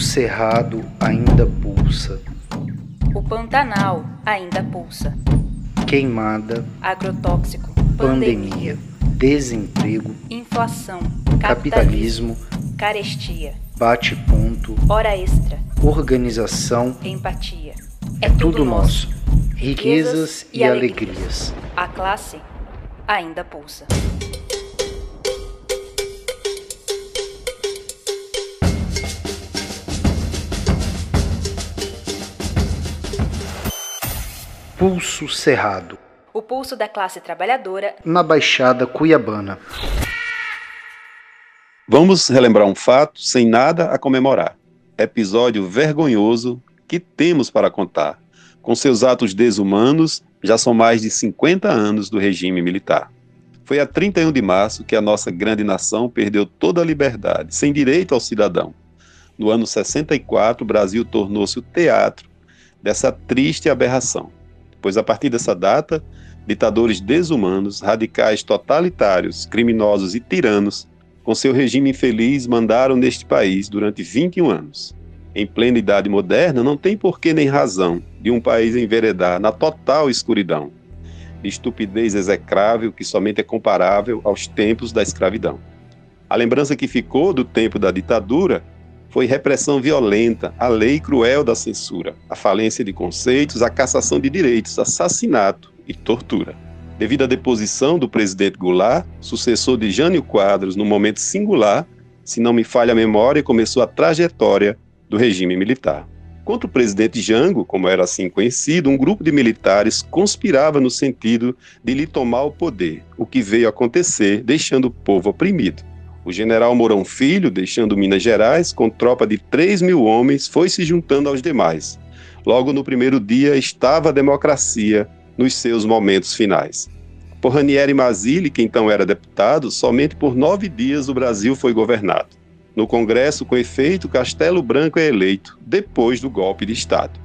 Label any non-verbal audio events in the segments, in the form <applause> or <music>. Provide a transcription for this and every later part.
Cerrado ainda pulsa. O Pantanal ainda pulsa. Queimada, Agrotóxico, pandemia, desemprego, inflação, capitalismo, carestia, bate-ponto, hora extra, organização, empatia. é tudo nosso. Riquezas e alegrias. A classe ainda pulsa. Pulso Cerrado, O pulso da classe trabalhadora na Baixada Cuiabana. Vamos relembrar um fato sem nada a comemorar. Episódio vergonhoso que temos para contar. Com seus atos desumanos, já são mais de 50 anos do regime militar. Foi a 31 de março que a nossa grande nação perdeu toda a liberdade, sem direito ao cidadão. No ano 64, o Brasil tornou-se o teatro dessa triste aberração, pois a partir dessa data, ditadores desumanos, radicais totalitários, criminosos e tiranos com seu regime infeliz, mandaram neste país durante 21 anos. Em plena idade moderna, não tem porquê nem razão de um país enveredar na total escuridão, de estupidez execrável que somente é comparável aos tempos da escravidão. A lembrança que ficou do tempo da ditadura foi repressão violenta, a lei cruel da censura, a falência de conceitos, a cassação de direitos, assassinato e tortura devido à deposição do presidente Goulart, sucessor de Jânio Quadros, no momento singular, se não me falha a memória, começou a trajetória do regime militar. Contra o presidente Jango, como era assim conhecido, um grupo de militares conspirava no sentido de lhe tomar o poder, o que veio acontecer, deixando o povo oprimido. O general Mourão Filho, deixando Minas Gerais, com tropa de 3 mil homens, foi se juntando aos demais. Logo no primeiro dia estava a democracia nos seus momentos finais. Por Ranieri Mazzilli, que então era deputado, somente por nove dias o Brasil foi governado. No Congresso, com efeito, Castelo Branco é eleito, depois do golpe de Estado.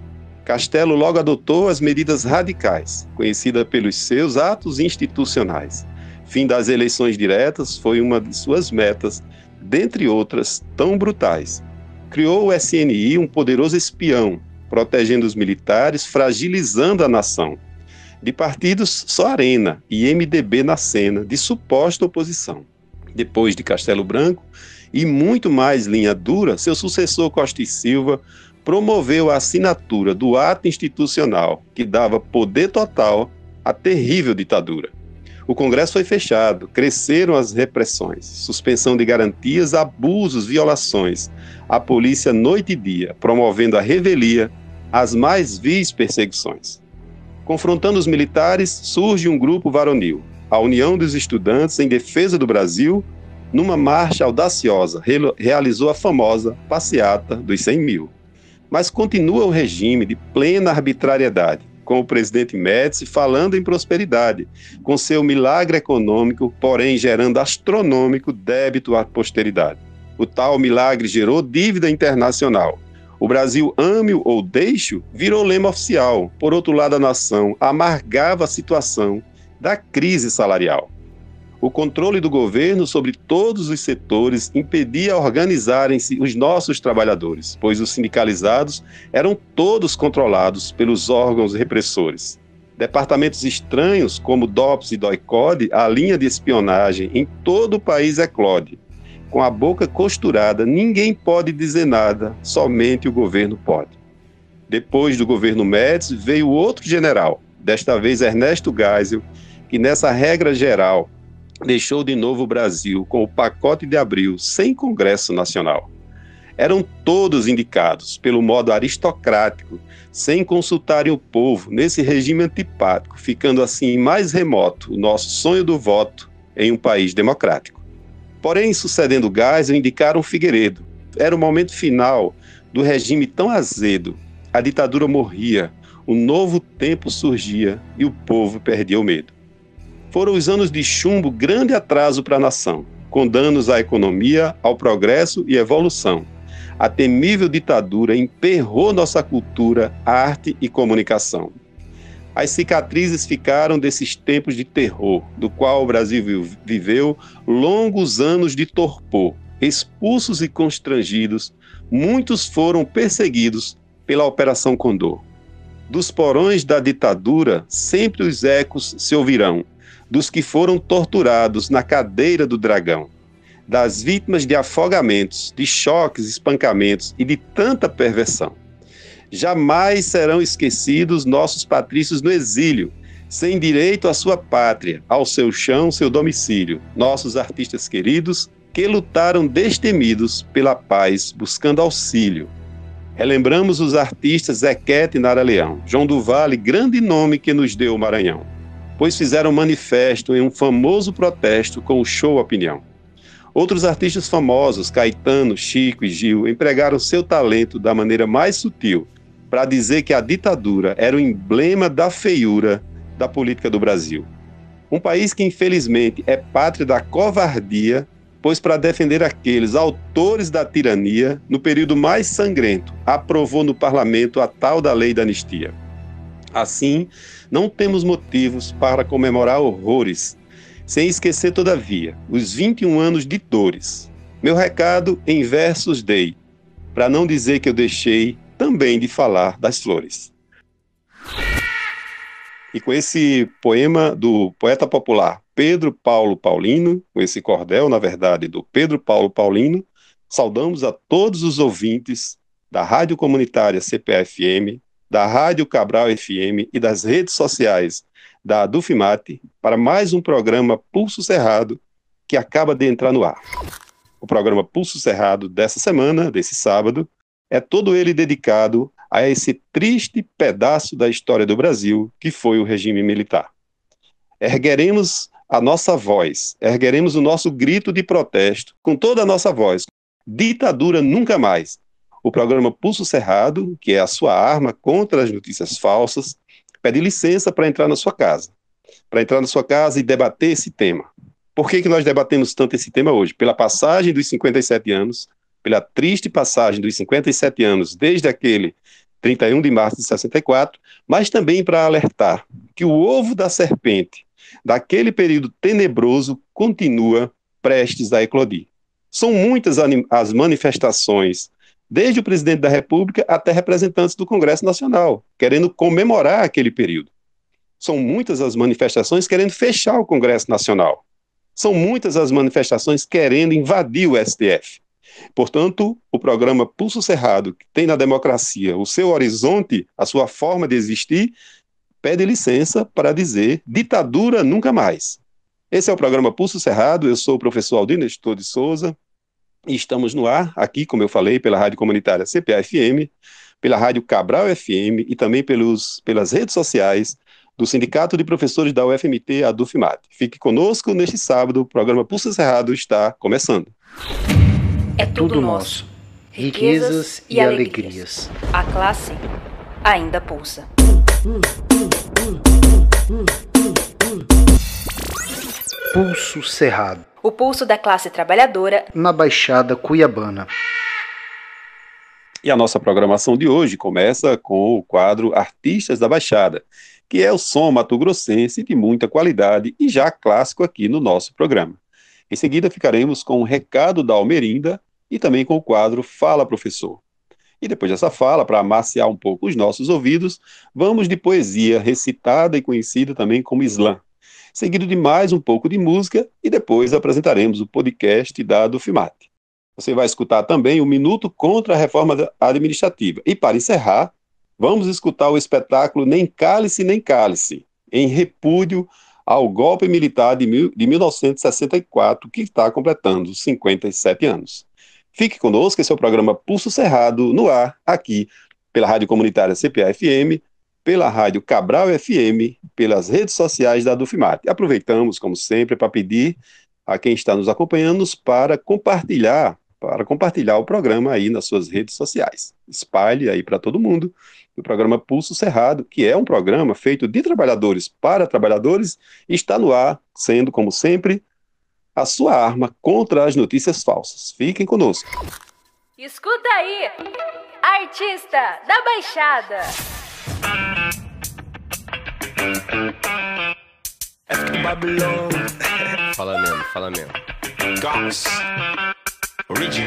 Castelo logo adotou as medidas radicais, conhecida pelos seus atos institucionais. Fim das eleições diretas foi uma de suas metas, dentre outras tão brutais. Criou o SNI, um poderoso espião, protegendo os militares, fragilizando a nação de partidos só Arena e MDB na cena, de suposta oposição. Depois de Castelo Branco e muito mais linha dura, seu sucessor Costa e Silva promoveu a assinatura do ato institucional que dava poder total à terrível ditadura. O Congresso foi fechado, cresceram as repressões, suspensão de garantias, abusos, violações, a polícia noite e dia, promovendo a revelia, as mais vis perseguições. Confrontando os militares, surge um grupo varonil, a União dos Estudantes em Defesa do Brasil, numa marcha audaciosa, realizou a famosa Passeata dos 100 mil. Mas continua o regime de plena arbitrariedade, com o presidente Médici falando em prosperidade, com seu milagre econômico, porém gerando astronômico débito à posteridade. O tal milagre gerou dívida internacional, o Brasil ame-o ou deixe-o virou lema oficial. Por outro lado, a nação amargava a situação da crise salarial. O controle do governo sobre todos os setores impedia organizarem-se os nossos trabalhadores, pois os sindicalizados eram todos controlados pelos órgãos repressores. Departamentos estranhos, como DOPS e DOICODE, a linha de espionagem em todo o país eclode com a boca costurada, ninguém pode dizer nada, somente o governo pode. Depois do governo Médici veio outro general, desta vez Ernesto Geisel, que nessa regra geral deixou de novo o Brasil com o pacote de abril sem Congresso Nacional. Eram todos indicados pelo modo aristocrático, sem consultarem o povo, nesse regime antipático, ficando assim mais remoto o nosso sonho do voto em um país democrático. Porém, sucedendo Geisel, indicaram Figueiredo. Era o momento final do regime tão azedo. A ditadura morria, um novo tempo surgia e o povo perdia o medo. Foram os anos de chumbo grande atraso para a nação, com danos à economia, ao progresso e evolução. A temível ditadura emperrou nossa cultura, arte e comunicação. As cicatrizes ficaram desses tempos de terror, do qual o Brasil viveu longos anos de torpor, expulsos e constrangidos, muitos foram perseguidos pela Operação Condor. Dos porões da ditadura, sempre os ecos se ouvirão, dos que foram torturados na cadeira do dragão, das vítimas de afogamentos, de choques, espancamentos e de tanta perversão. Jamais serão esquecidos nossos patrícios no exílio, sem direito à sua pátria, ao seu chão, seu domicílio, nossos artistas queridos que lutaram destemidos pela paz, buscando auxílio. Relembramos os artistas Zequete e Nara Leão, João do Vale, grande nome que nos deu o Maranhão, pois fizeram manifesto em um famoso protesto com o show Opinião. Outros artistas famosos, Caetano, Chico e Gil, empregaram seu talento da maneira mais sutil para dizer que a ditadura era o emblema da feiura da política do Brasil. Um país que, infelizmente, é pátria da covardia, pois, para defender aqueles autores da tirania, no período mais sangrento, aprovou no parlamento a tal da lei da anistia. Assim, não temos motivos para comemorar horrores, sem esquecer, todavia, os 21 anos de dores. Meu recado em versos dei, para não dizer que eu deixei também de falar das flores. E com esse poema do poeta popular Pedro Paulo Paulino, com esse cordel, na verdade, do Pedro Paulo Paulino, saudamos a todos os ouvintes da Rádio Comunitária CPFM, da Rádio Cabral FM e das redes sociais da Dufimate para mais um programa Pulso Cerrado que acaba de entrar no ar. O programa Pulso Cerrado dessa semana, desse sábado, é todo ele dedicado a esse triste pedaço da história do Brasil que foi o regime militar. Ergueremos a nossa voz, ergueremos o nosso grito de protesto com toda a nossa voz. Ditadura nunca mais. O programa Pulso Cerrado, que é a sua arma contra as notícias falsas, pede licença para entrar na sua casa, para entrar na sua casa e debater esse tema. Por que, que nós debatemos tanto esse tema hoje? Pela passagem dos 57 anos, pela triste passagem dos 57 anos desde aquele 31 de março de 64, mas também para alertar que o ovo da serpente daquele período tenebroso continua prestes a eclodir. São muitas as manifestações, desde o presidente da República até representantes do Congresso Nacional, querendo comemorar aquele período. São muitas as manifestações querendo fechar o Congresso Nacional. São muitas as manifestações querendo invadir o STF. Portanto, o programa Pulso Cerrado, que tem na democracia o seu horizonte, a sua forma de existir, pede licença para dizer ditadura nunca mais. Esse é o programa Pulso Cerrado, eu sou o professor Aldir Nestor de Souza, e estamos no ar, aqui, como eu falei, pela Rádio Comunitária CPA-FM, pela Rádio Cabral FM e também pelos, pelas redes sociais do Sindicato de Professores da UFMT, a DUFMAT. Fique conosco neste sábado, o programa Pulso Cerrado está começando. É tudo nosso. Riquezas e alegrias. A classe ainda pulsa. Pulso Cerrado. O pulso da classe trabalhadora na Baixada Cuiabana. E a nossa programação de hoje começa com o quadro Artistas da Baixada, que é o som mato-grossense de muita qualidade e já clássico aqui no nosso programa. Em seguida, ficaremos com o recado da Almerinda e também com o quadro Fala Professor. E depois dessa fala, para amaciar um pouco os nossos ouvidos, vamos de poesia recitada e conhecida também como slam, seguido de mais um pouco de música e depois apresentaremos o podcast da Dufimate. Você vai escutar também o Minuto contra a Reforma Administrativa. E para encerrar, vamos escutar o espetáculo Nem Cálice Nem Cálice, em repúdio ao golpe militar de, mil, de 1964, que está completando 57 anos. Fique conosco, esse é o programa Pulso Cerrado, no ar, aqui, pela Rádio Comunitária CPA-FM, pela Rádio Cabral FM, pelas redes sociais da Dufimate. Aproveitamos, como sempre, para pedir a quem está nos acompanhando para compartilhar, para compartilhar o programa aí nas suas redes sociais. Espalhe aí para todo mundo o programa Pulso Cerrado, que é um programa feito de trabalhadores para trabalhadores, está no ar, sendo, como sempre, a sua arma contra as notícias falsas. Fiquem conosco. Escuta aí, artista da Baixada. Fala mesmo, fala mesmo. Goss.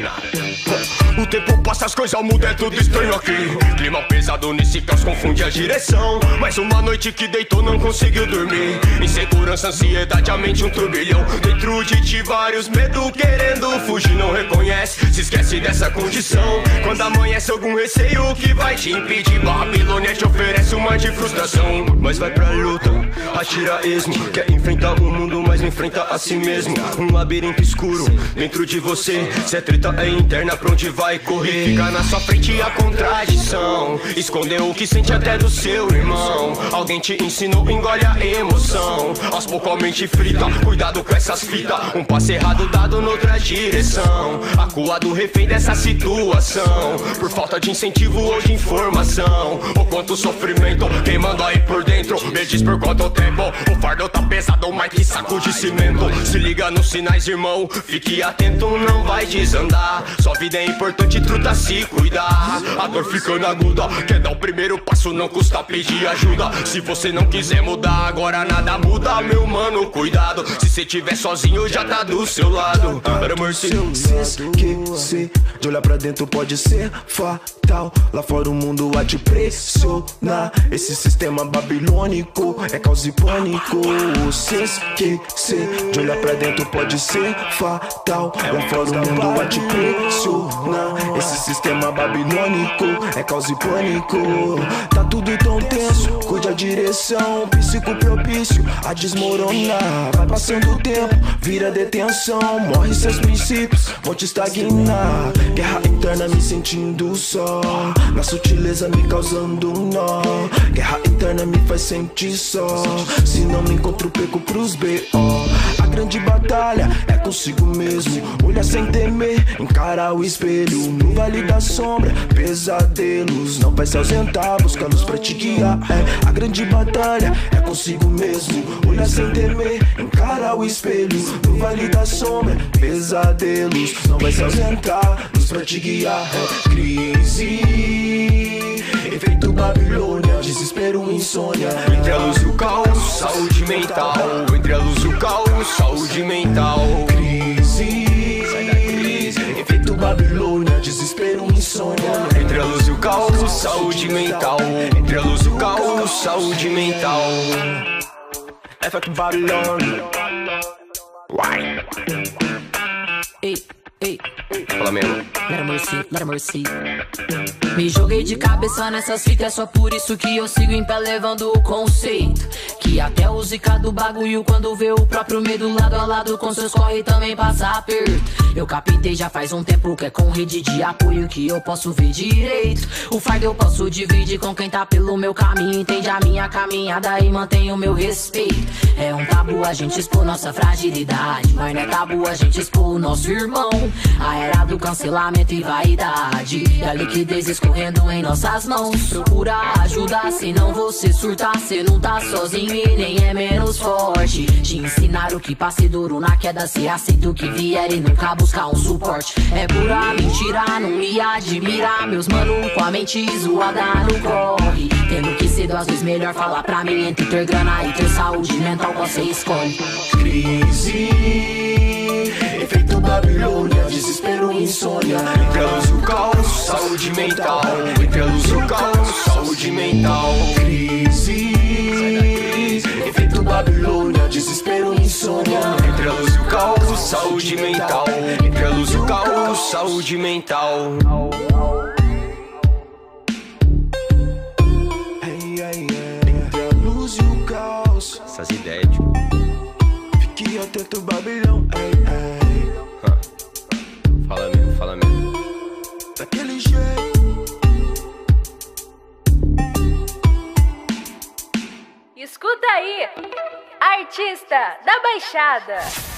nada. O tempo passa, as coisas mudam, é tudo estranho aqui. Clima pesado nesse caos confunde a direção. Mais uma noite que deitou, não conseguiu dormir. Insegurança, ansiedade, a mente um turbilhão. Dentro de ti, vários medos querendo fugir, não reconhece. Se esquece dessa condição. Quando amanhece algum receio que vai te impedir. Babilônia te oferece uma de frustração. Mas vai pra luta, atira esmo. Quer enfrentar o mundo, mas enfrenta a si mesmo. Um labirinto escuro dentro de você. Se a treta é interna, pra onde vai correr? Fica na sua frente a contradição. Escondeu o que sente até do seu irmão. Alguém te ensinou, engole a emoção. Aos poucos a mente frita, cuidado com essas fitas. Um passo errado dado noutra direção. A do refém dessa situação. Por falta de incentivo ou de informação. O quanto sofrimento queimando aí por dentro. Me diz por quanto tempo. O fardo tá pesado, mas que saco de cimento. Se liga nos sinais, irmão. Fique atento, não vai desandar. Sua vida é importante, truta se cuidar. A dor ficando aguda. Quer dar o primeiro passo, não custa pedir ajuda. Se você não quiser mudar, agora nada muda, meu mano. Cuidado. Se você tiver sozinho, já tá do seu lado. Se esquecer de olhar pra dentro pode ser fatal. Lá fora o mundo a te pressionar. Esse sistema babilônico é causa e pânico. Se esquecer de olhar pra dentro pode ser fatal. Lá fora o mundo a te pressionar. Esse sistema babilônico é causa e pânico. Tá tudo tão tenso, cuide a direção. Psico propício a desmoronar. Vai passando o tempo, vira detenção. Morre seus princípios, vão te estagnar. Guerra interna me sentindo só. Na sutileza me causando um nó. Guerra interna me faz sentir só. Se não me encontro, perco pros B.O. A grande batalha é consigo mesmo. Olha sem temer, encara o espelho. No vale da sombra, pesadelos. Não vai se ausentar, busca luz pra te guiar. É, a grande batalha é consigo mesmo. Olha sem temer, encara o espelho. No vale da sombra, pesadelos. Não vai se ausentar, luz pra te guiar. É, crise. Efeito Babilônia, desespero, insônia. Entre a luz e o caos, saúde mental. Entre a luz e o caos, saúde mental. Crise. Sai da crise. Efeito Babilônia, desespero, insônia. Entre a luz e o caos, saúde mental. Entre a luz e o caos, saúde mental. Efeito Babilônia. Uai. Ei, ei, Fala mesmo. let mercy, let mercy. Me joguei de cabeça nessas fitas, é só por isso que eu sigo em pé levando o conceito. Que até o zica do bagulho, quando vê o próprio medo lado a lado com seus corre também passa aperto. Eu captei já faz um tempo que é com rede de apoio que eu posso ver direito. O fardo eu posso dividir com quem tá pelo meu caminho, entende a minha caminhada e mantém o meu respeito. É um tabu a gente expor nossa fragilidade, mas não é tabu a gente expor o nosso irmão. A era do cancelamento e vaidade, e a liquidez escorrendo em nossas mãos. Procura ajuda, senão você surta, cê não tá sozinho e nem é menos forte. Te ensinar o que passe duro na queda, se aceita o que vier e nunca buscar um suporte. É pura mentira, não me admira. Meus mano com a mente zoada no corre. Tendo que ser duas vezes melhor falar pra mim entre ter grana e ter saúde mental, você escolhe. Crise. Babilônia, desespero, insônia. Entre a luz e o caos, saúde mental. Entre a luz e o caos, saúde mental. Crise. Efeito Babilônia, desespero, insônia. Entre a luz e o caos, saúde mental. Entre a luz e o caos, saúde mental. Entre a luz e o caos. Essas ideias, tipo. Fique atento, Babilão. Ei, ei. Fala mesmo, fala mesmo. Daquele jeito. Escuta aí, artista da Baixada.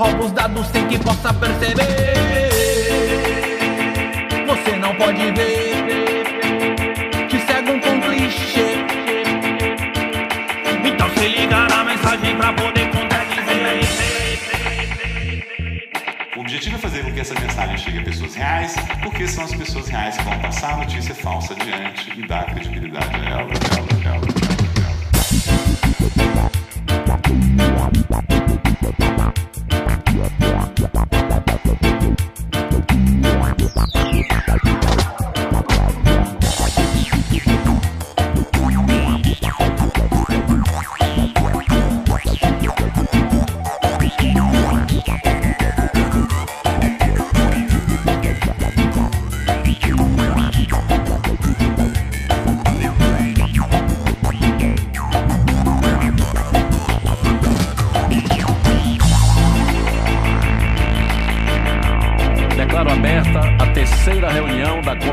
Rouba os dados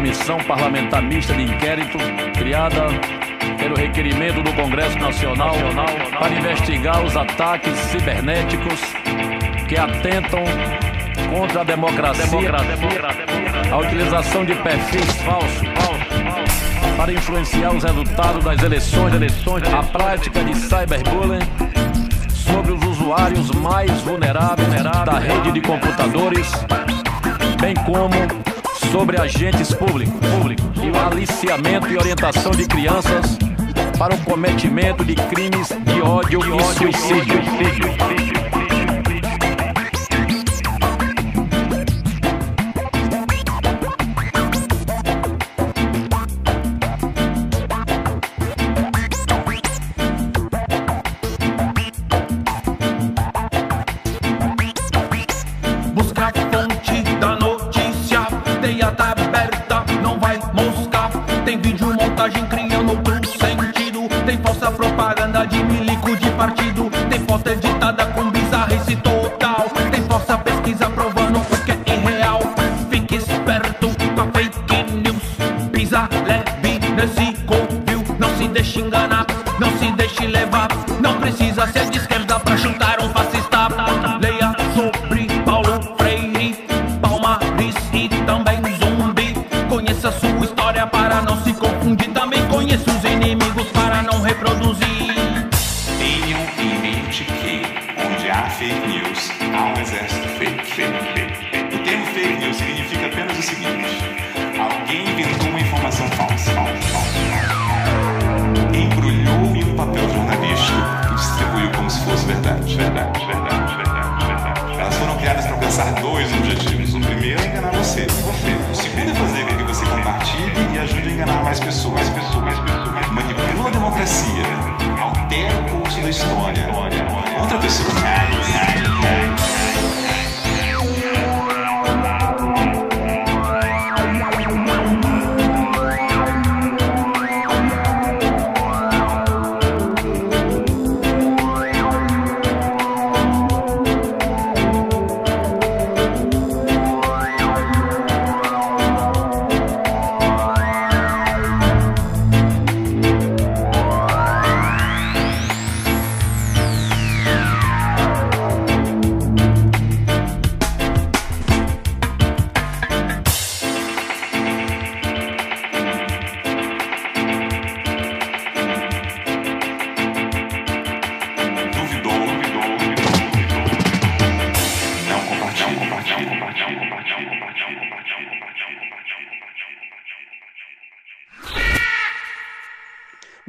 Comissão Parlamentar Mista de Inquérito, criada pelo requerimento do Congresso Nacional para investigar os ataques cibernéticos que atentam contra a democracia, a utilização de perfis falsos para influenciar os resultados das eleições, a prática de cyberbullying sobre os usuários mais vulneráveis da rede de computadores bem como sobre agentes públicos e o aliciamento e orientação de crianças para o cometimento de crimes de ódio e suicídio.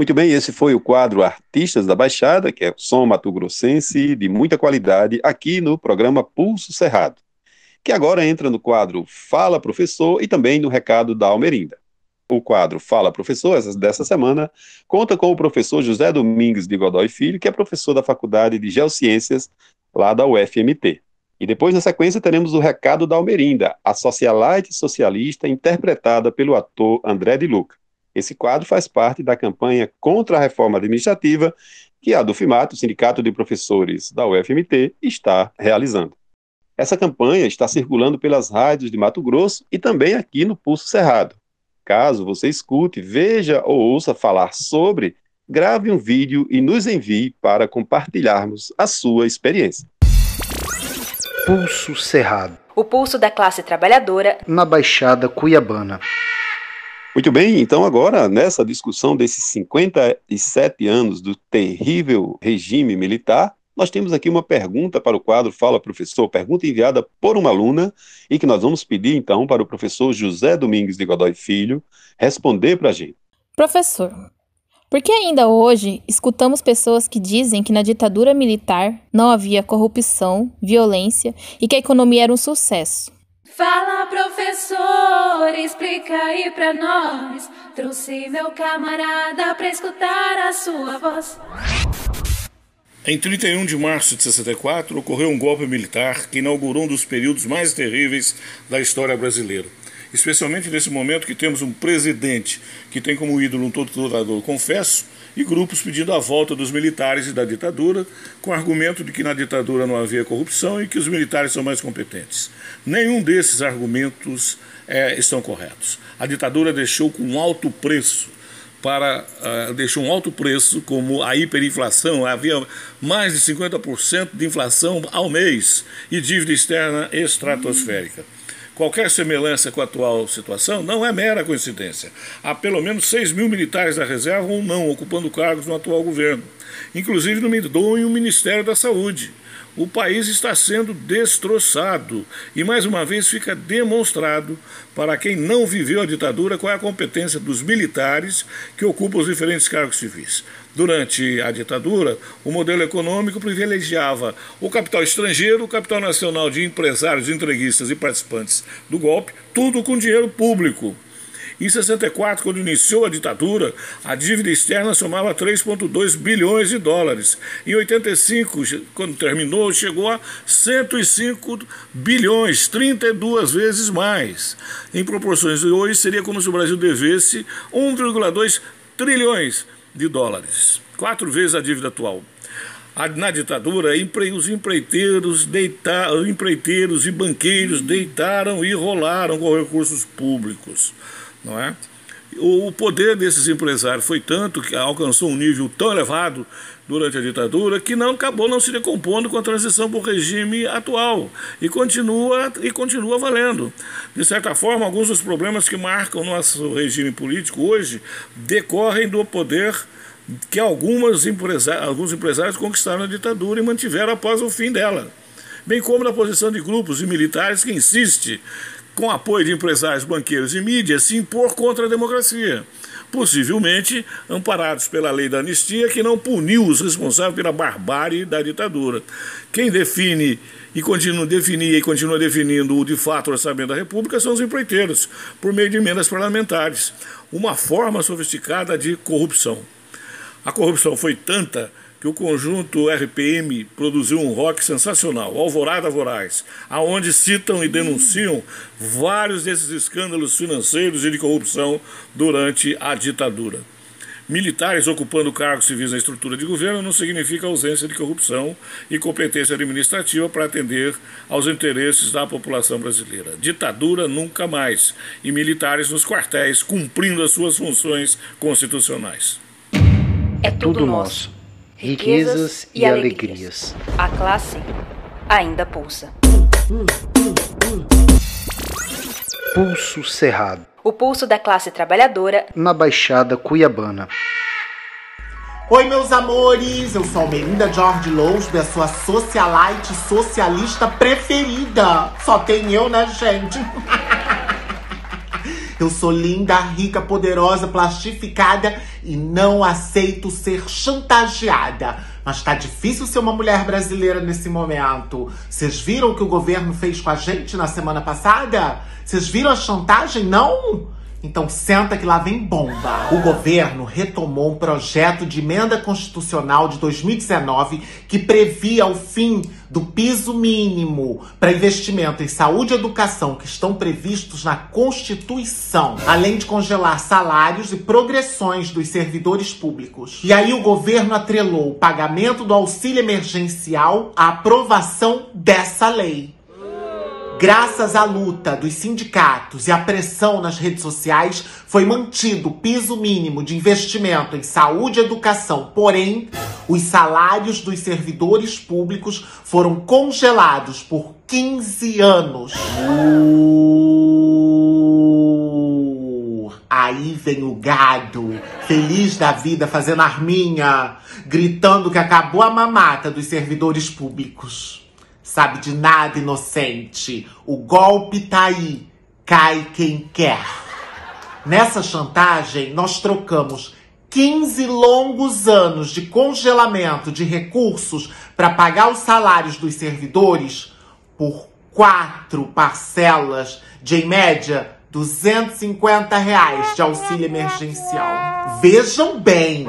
Muito bem, esse foi o quadro Artistas da Baixada, que é som mato-grossense de muita qualidade, aqui no programa Pulso Cerrado, que agora entra no quadro Fala Professor e também no recado da Almerinda. O quadro Fala Professor, essa- dessa semana, conta com o professor José Domingues de Godoy Filho, que é professor da Faculdade de Geociências, lá da UFMT. E depois, na sequência, teremos o recado da Almerinda, a socialite socialista interpretada pelo ator André de Luca. Esse quadro faz parte da campanha contra a reforma administrativa que a Dufimato, o Sindicato de Professores da UFMT, está realizando. Essa campanha está circulando pelas rádios de Mato Grosso e também aqui no Pulso Cerrado. Caso você escute, veja ou ouça falar sobre, grave um vídeo e nos envie para compartilharmos a sua experiência. Pulso Cerrado. O pulso da classe trabalhadora na Baixada Cuiabana. Muito bem, então agora, nessa discussão desses 57 anos do terrível regime militar, nós temos aqui uma pergunta para o quadro Fala Professor, pergunta enviada por uma aluna e que nós vamos pedir então para o professor José Domingues de Godoy Filho responder para a gente. Professor, por que ainda hoje escutamos pessoas que dizem que na ditadura militar não havia corrupção, violência e que a economia era um sucesso? Fala, professor, explica aí pra nós. Trouxe meu camarada pra escutar a sua voz. Em 31 de março de 64, ocorreu um golpe militar que inaugurou um dos períodos mais terríveis da história brasileira especialmente nesse momento que temos um presidente que tem como ídolo um torturador confesso e grupos pedindo a volta dos militares e da ditadura, com argumento de que na ditadura não havia corrupção e que os militares são mais competentes. Nenhum desses argumentos é, estão corretos. A ditadura deixou com alto preço para uh, deixou um alto preço, como a hiperinflação, havia mais de 50% de inflação ao mês e dívida externa estratosférica. Qualquer semelhança com a atual situação não é mera coincidência. Há pelo menos 6 mil militares da reserva ou não ocupando cargos no atual governo, inclusive no no Ministério da Saúde. O país está sendo destroçado e mais uma vez fica demonstrado para quem não viveu a ditadura qual é a competência dos militares que ocupam os diferentes cargos civis. Durante a ditadura, o modelo econômico privilegiava o capital estrangeiro, o capital nacional de empresários, entreguistas e participantes do golpe, tudo com dinheiro público. Em 64, quando iniciou a ditadura, a dívida externa somava 3,2 bilhões de dólares. Em 85, quando terminou, chegou a 105 bilhões, 32 vezes mais. Em proporções de hoje, seria como se o Brasil devesse 1,2 trilhões de dólares, quatro vezes a dívida atual. Na ditadura, os empreiteiros, deitaram, empreiteiros e banqueiros deitaram e rolaram com recursos públicos, não é? O poder desses empresários foi tanto que alcançou um nível tão elevado durante a ditadura que não acabou não se decompondo com a transição para o regime atual. E continua e continua valendo. De certa forma, alguns dos problemas que marcam nosso regime político hoje decorrem do poder que algumas empresários, alguns empresários conquistaram na ditadura e mantiveram após o fim dela, bem como na posição de grupos e militares que insiste com apoio de empresários, banqueiros e mídias, se impor contra a democracia possivelmente amparados pela lei da anistia, que não puniu os responsáveis pela barbárie da ditadura. Quem define e continua definir e continua definindo o de fato orçamento da República são os empreiteiros, por meio de emendas parlamentares, uma forma sofisticada de corrupção. A corrupção foi tanta que o conjunto RPM produziu um rock sensacional, Alvorada Voraz, aonde citam e denunciam vários desses escândalos financeiros e de corrupção durante a ditadura. Militares ocupando cargos civis na estrutura de governo não significa ausência de corrupção e competência administrativa para atender aos interesses da população brasileira. Ditadura nunca mais. E militares nos quartéis cumprindo as suas funções constitucionais. É tudo nosso riquezas e, e alegrias. A classe ainda pulsa. Pulso Cerrado. O pulso da classe trabalhadora na Baixada Cuiabana. Oi, meus amores! Eu sou a Melinda George Lousby, a sua socialite socialista preferida. Só tem eu, né, gente? <laughs> Eu sou linda, rica, poderosa, plastificada e não aceito ser chantageada. Mas tá difícil ser uma mulher brasileira nesse momento. Vocês viram o que o governo fez com a gente na semana passada? Vocês viram a chantagem? Não? Então senta que lá vem bomba. O governo retomou um projeto de emenda constitucional de 2019 que previa o fim do piso mínimo para investimento em saúde e educação que estão previstos na Constituição, além de congelar salários e progressões dos servidores públicos. E aí o governo atrelou o pagamento do auxílio emergencial à aprovação dessa lei. Graças à luta dos sindicatos e à pressão nas redes sociais, foi mantido o piso mínimo de investimento em saúde e educação. Porém, os salários dos servidores públicos foram congelados por 15 anos. Uh, aí vem o gado, feliz da vida, fazendo arminha, gritando que acabou a mamata dos servidores públicos. Sabe de nada, inocente. O golpe tá aí. Cai quem quer. Nessa chantagem, nós trocamos 15 longos anos de congelamento de recursos para pagar os salários dos servidores por quatro parcelas de, em média, 250 reais de auxílio emergencial. Vejam bem,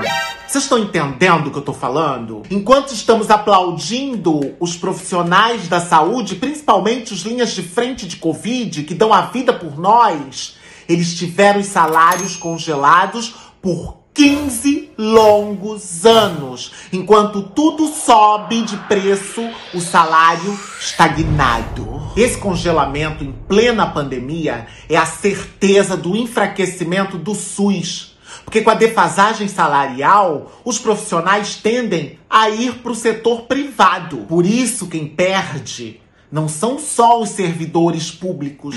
vocês estão entendendo o que eu tô falando? Enquanto estamos aplaudindo os profissionais da saúde, principalmente os linhas de frente de Covid, que dão a vida por nós, eles tiveram os salários congelados por 15 longos anos. Enquanto tudo sobe de preço, o salário estagnado. Esse congelamento em plena pandemia é a certeza do enfraquecimento do SUS. Porque com a defasagem salarial, os profissionais tendem a ir para o setor privado. Por isso, quem perde não são só os servidores públicos.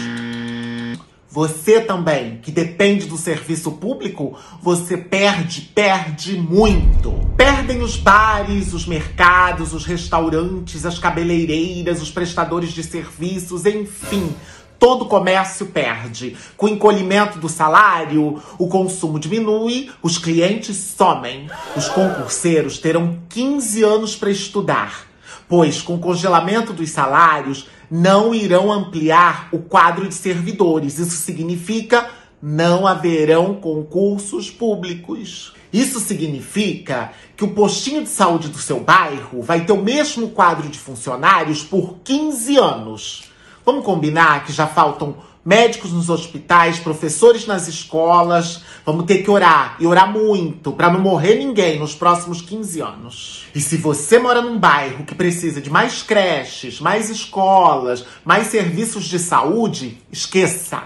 Você também, que depende do serviço público, você perde, perde muito. Perdem os bares, os mercados, os restaurantes, as cabeleireiras, os prestadores de serviços, enfim. Todo comércio perde. Com o encolhimento do salário, o consumo diminui, os clientes somem. Os concurseiros terão 15 anos para estudar, pois com o congelamento dos salários, não irão ampliar o quadro de servidores. Isso significa não haverão concursos públicos. Isso significa que o postinho de saúde do seu bairro vai ter o mesmo quadro de funcionários por 15 anos. Vamos combinar que já faltam médicos nos hospitais, professores nas escolas. Vamos ter que orar e orar muito para não morrer ninguém nos próximos 15 anos. E se você mora num bairro que precisa de mais creches, mais escolas, mais serviços de saúde, esqueça.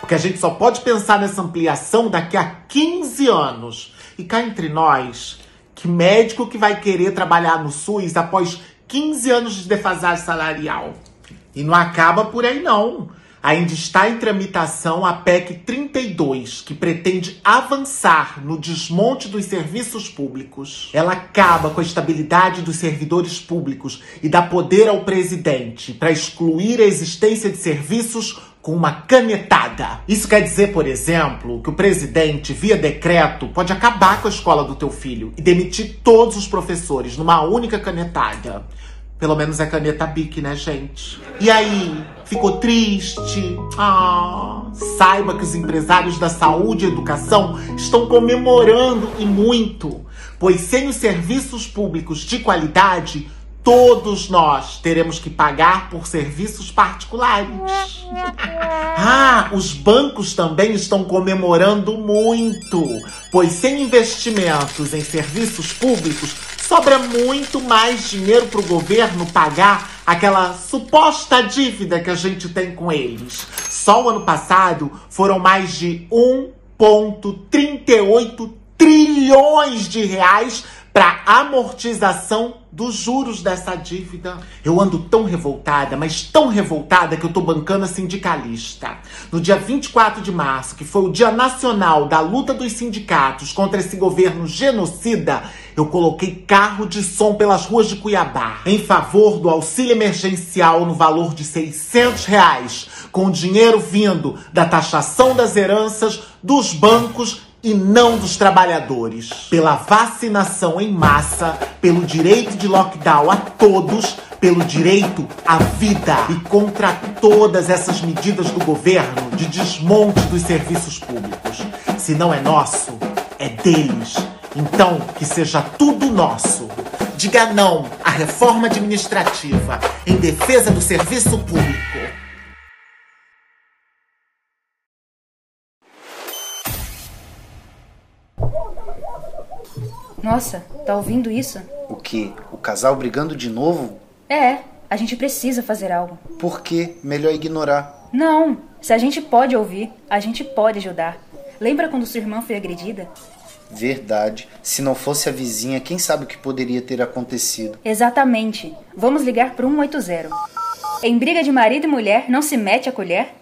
Porque a gente só pode pensar nessa ampliação daqui a 15 anos. E cá entre nós, que médico que vai querer trabalhar no SUS após 15 anos de defasagem salarial? E não acaba por aí não ainda está em tramitação a PEC 32, que pretende avançar no desmonte dos serviços públicos. Ela acaba com a estabilidade dos servidores públicos e dá poder ao presidente para excluir a existência de serviços com uma canetada. Isso quer dizer, por exemplo, que o presidente, via decreto, pode acabar com a escola do teu filho e demitir todos os professores numa única canetada. Pelo menos é caneta Bic, né, gente? E aí, ficou triste? Ah, saiba que os empresários da saúde e educação estão comemorando e muito, pois sem os serviços públicos de qualidade, todos nós teremos que pagar por serviços particulares. <laughs> ah, os bancos também estão comemorando muito, pois sem investimentos em serviços públicos, sobra muito mais dinheiro para o governo pagar aquela suposta dívida que a gente tem com eles. Só o ano passado foram mais de 1,38 trilhões de reais para amortização dos juros dessa dívida. Eu ando tão revoltada, mas tão revoltada que eu tô bancando a sindicalista. No dia 24 de março, que foi o Dia Nacional da Luta dos Sindicatos contra esse governo genocida, eu coloquei carro de som pelas ruas de Cuiabá em favor do auxílio emergencial no valor de 600 reais, com dinheiro vindo da taxação das heranças, dos bancos e não dos trabalhadores. Pela vacinação em massa, pelo direito de lockdown a todos, pelo direito à vida e contra todas essas medidas do governo de desmonte dos serviços públicos. Se não é nosso, é deles. Então, que seja tudo nosso. Diga não à reforma administrativa em defesa do serviço público. Nossa, tá ouvindo isso? O que? O casal brigando de novo? É, a gente precisa fazer algo. Por que? Melhor ignorar. Não, se a gente pode ouvir, a gente pode ajudar. Lembra quando sua irmã foi agredida? Verdade. Se não fosse a vizinha, quem sabe o que poderia ter acontecido? Exatamente. Vamos ligar para 180. Em briga de marido e mulher, não se mete a colher?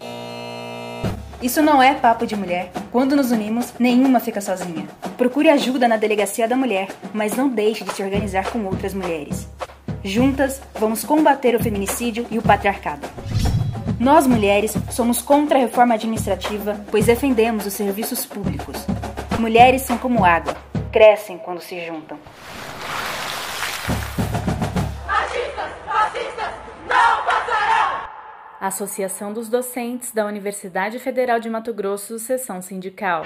Isso não é papo de mulher. Quando nos unimos, nenhuma fica sozinha. Procure ajuda na delegacia da mulher, mas não deixe de se organizar com outras mulheres. Juntas, vamos combater o feminicídio e o patriarcado. Nós, mulheres, somos contra a reforma administrativa, pois defendemos os serviços públicos. Mulheres são como água, crescem quando se juntam. Associação dos Docentes da Universidade Federal de Mato Grosso, Seção Sindical.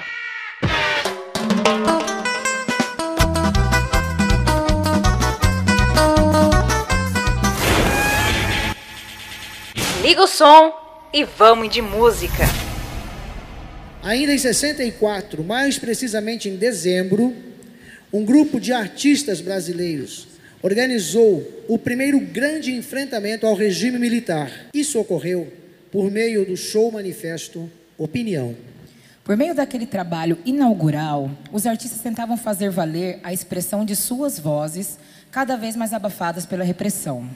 Liga o som e vamos de música. Ainda em 64, mais precisamente em dezembro, um grupo de artistas brasileiros organizou o primeiro grande enfrentamento ao regime militar. Isso ocorreu por meio do show manifesto Opinião. Por meio daquele trabalho inaugural, os artistas tentavam fazer valer a expressão de suas vozes, cada vez mais abafadas pela repressão.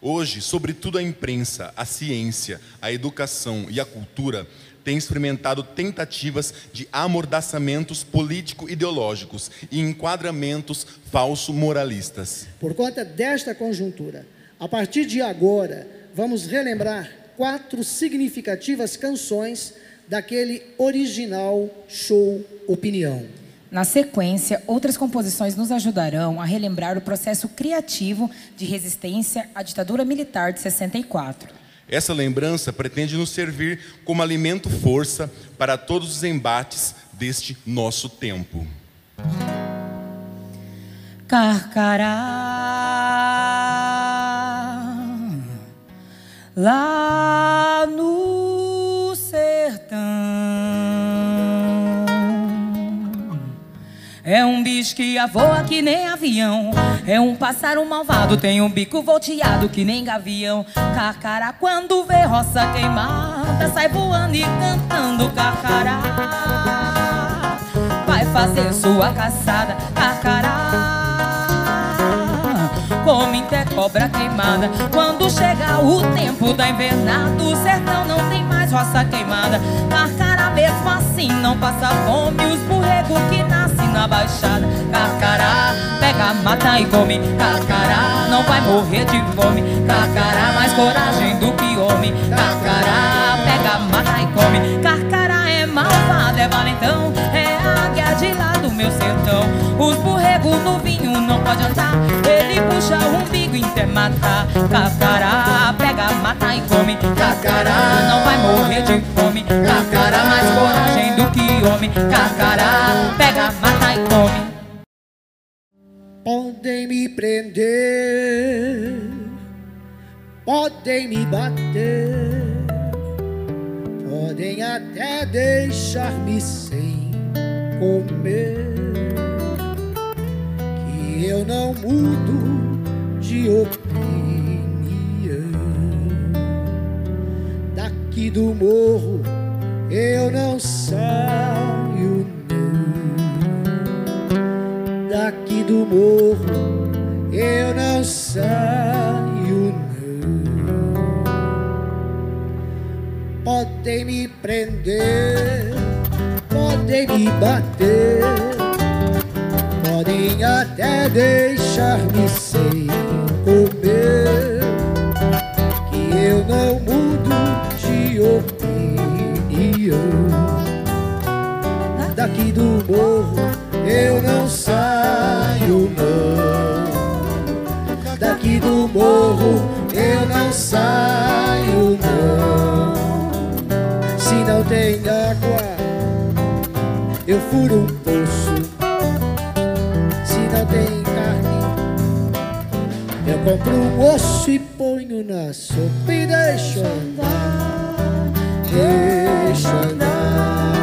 Hoje, sobretudo a imprensa, a ciência, a educação e a cultura têm experimentado tentativas de amordaçamentos político-ideológicos e enquadramentos falso-moralistas. Por conta desta conjuntura, a partir de agora, vamos relembrar quatro significativas canções daquele original show Opinião. Na sequência, outras composições nos ajudarão a relembrar o processo criativo de resistência à ditadura militar de 64. Essa lembrança pretende nos servir como alimento-força para todos os embates deste nosso tempo. Carcará, lá bicho que voa que nem avião, é um pássaro malvado, tem um bico volteado que nem gavião. Carcará, quando vê roça queimada, sai voando e cantando carcará. Vai fazer sua caçada, carcará come até cobra queimada. Quando chega o tempo da invernada, o sertão não tem mais roça queimada. Carcará mesmo assim não passa fome. Os borregos que nascem na baixada. Carcará pega, mata e come. Carcará não vai morrer de fome. Carcará mais coragem do que homem. Carcará pega, mata e come. Carcará é malvado, é valentão. É águia de lá meu sertão. Os borregos no vinho não pode andar. Ele puxa o umbigo e quer matar. Carcará pega, mata e come. Carcará não vai morrer de fome. Carcará mais coragem do que homem. Carcará pega, mata e come. Podem me prender, podem me bater, podem até deixar-me sem comer. Que eu não mudo de opinião. Daqui do morro eu não saio, não. Daqui do morro eu não saio, não. Podem me prender, podem me bater, podem até deixar-me sem comer. Que eu não mudo de opinião. Daqui do morro eu não saio, não. Daqui do morro eu não saio furo um poço. Se não tem carne, eu compro um osso e ponho na sopa e deixo andar. Deixa andar,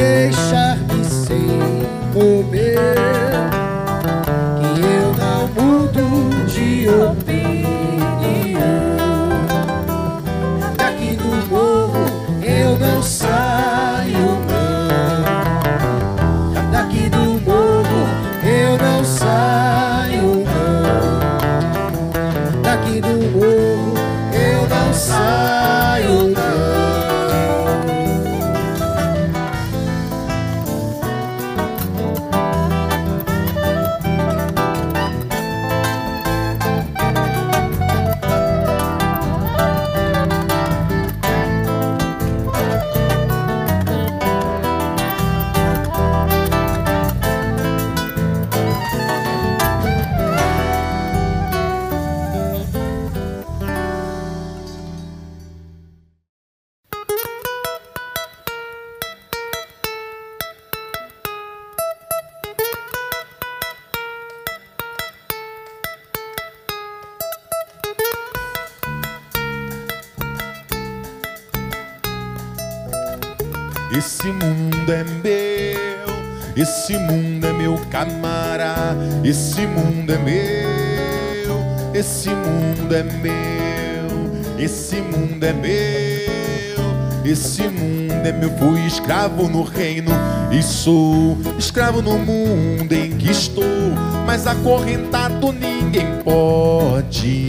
até deixar-me sem comer. Mundo é meu, esse mundo é meu, esse mundo é meu. Fui escravo no reino e sou escravo no mundo em que estou, mas acorrentado ninguém pode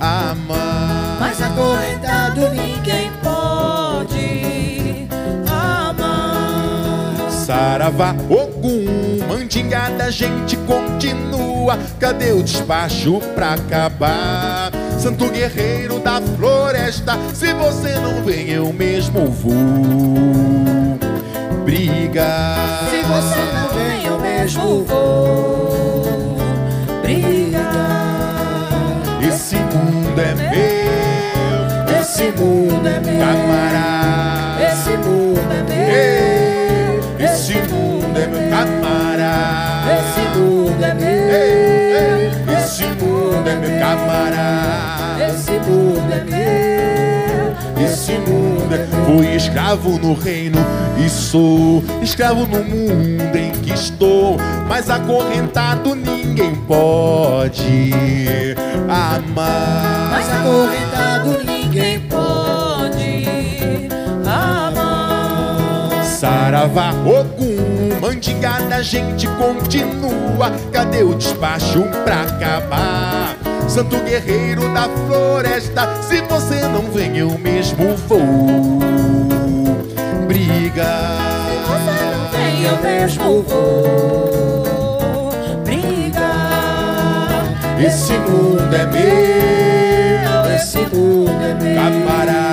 amar. Mas acorrentado ninguém pode amar. Saravá, Ogum, mandingada, a gente continua. Cadê o despacho pra acabar? Santo guerreiro da floresta, se você não vem, eu mesmo vou. Briga. Se você não vem, eu mesmo vou. Briga. Esse mundo é meu, Esse mundo é meu. camarada. Esse mundo é meu. Esse mundo é meu. Esse mundo é meu camarada. Esse mundo é meu. Esse mundo é Fui escravo no reino e sou escravo no mundo em que estou. Mas acorrentado ninguém pode amar. Mas acorrentado ninguém pode amar. Saravá, Ogum, mandingada, a gente continua. Cadê o despacho pra acabar? Santo guerreiro da floresta, se você não vem, eu mesmo vou. Briga. Você não vem, eu mesmo vou. Briga. Esse mundo é meu, Esse mundo é meu. camarada.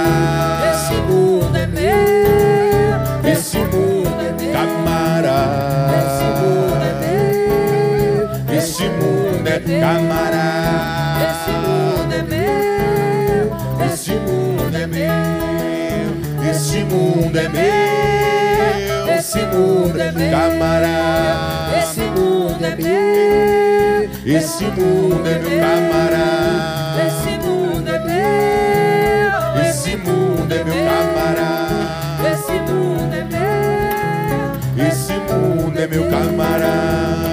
É meu. É camarada. Esse mundo é meu. Esse mundo é meu. Esse mundo é meu. Esse mundo é meu. Camarada. Esse mundo é meu. Esse mundo é meu camarada. Esse mundo é meu. Esse mundo é meu camarada. Esse mundo é meu. Esse mundo é meu camarada.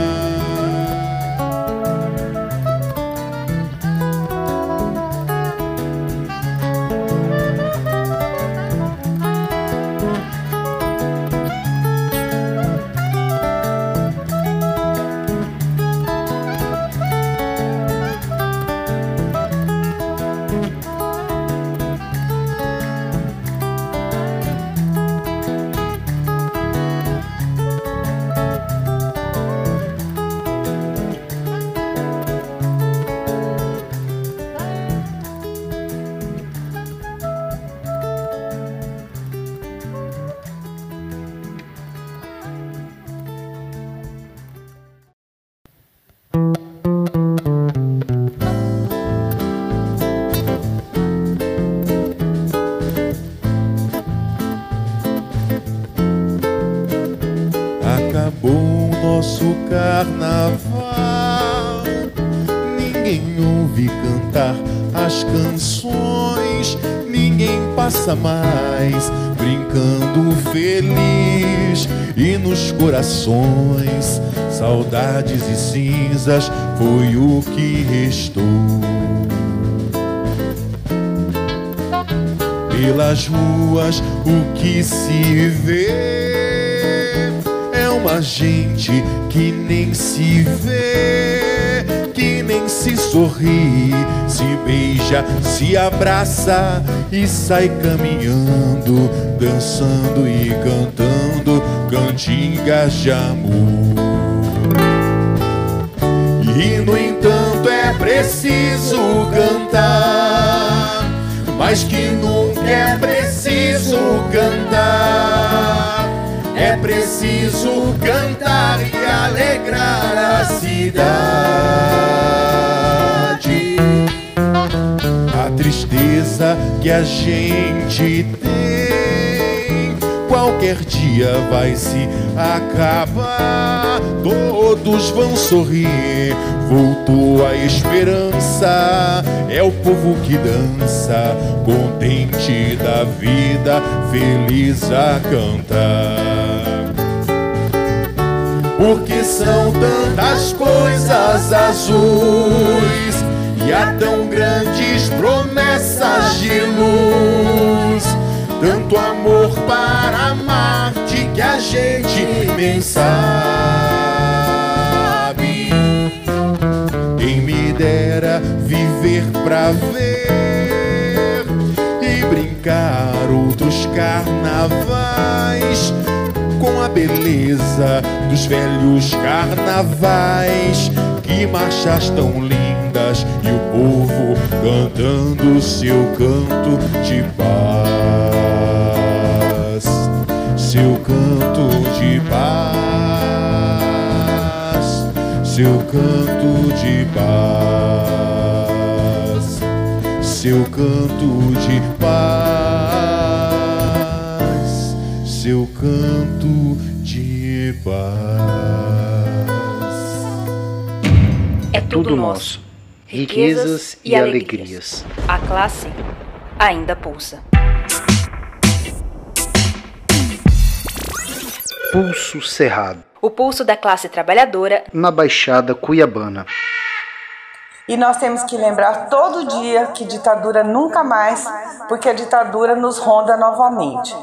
Cinzas foi o que restou. Pelas ruas o que se vê é uma gente que nem se vê, que nem se sorri, se beija, se abraça e sai caminhando, dançando e cantando cantigas de amor. E no entanto é preciso cantar, mas que nunca é preciso cantar. É preciso cantar e alegrar a cidade. A tristeza que a gente tem, qualquer dia vai se acabar. Todos vão sorrir, voltou a esperança. É o povo que dança, contente da vida, feliz a cantar. Porque são tantas coisas azuis e há tão grandes promessas de luz. Tanto amor para Marte que a gente nem sabe. Quem me dera viver pra ver e brincar outros carnavais com a beleza dos velhos carnavais. Que marchas tão lindas e o povo cantando seu canto de paz. Seu canto de paz. Seu canto de paz. Seu canto de paz. Seu canto de paz. É tudo nosso. Riquezas e alegrias. A classe ainda pulsa. Pulso Cerrado, O pulso da classe trabalhadora na Baixada Cuiabana. E nós temos que lembrar todo dia que ditadura nunca mais, porque a ditadura nos ronda novamente.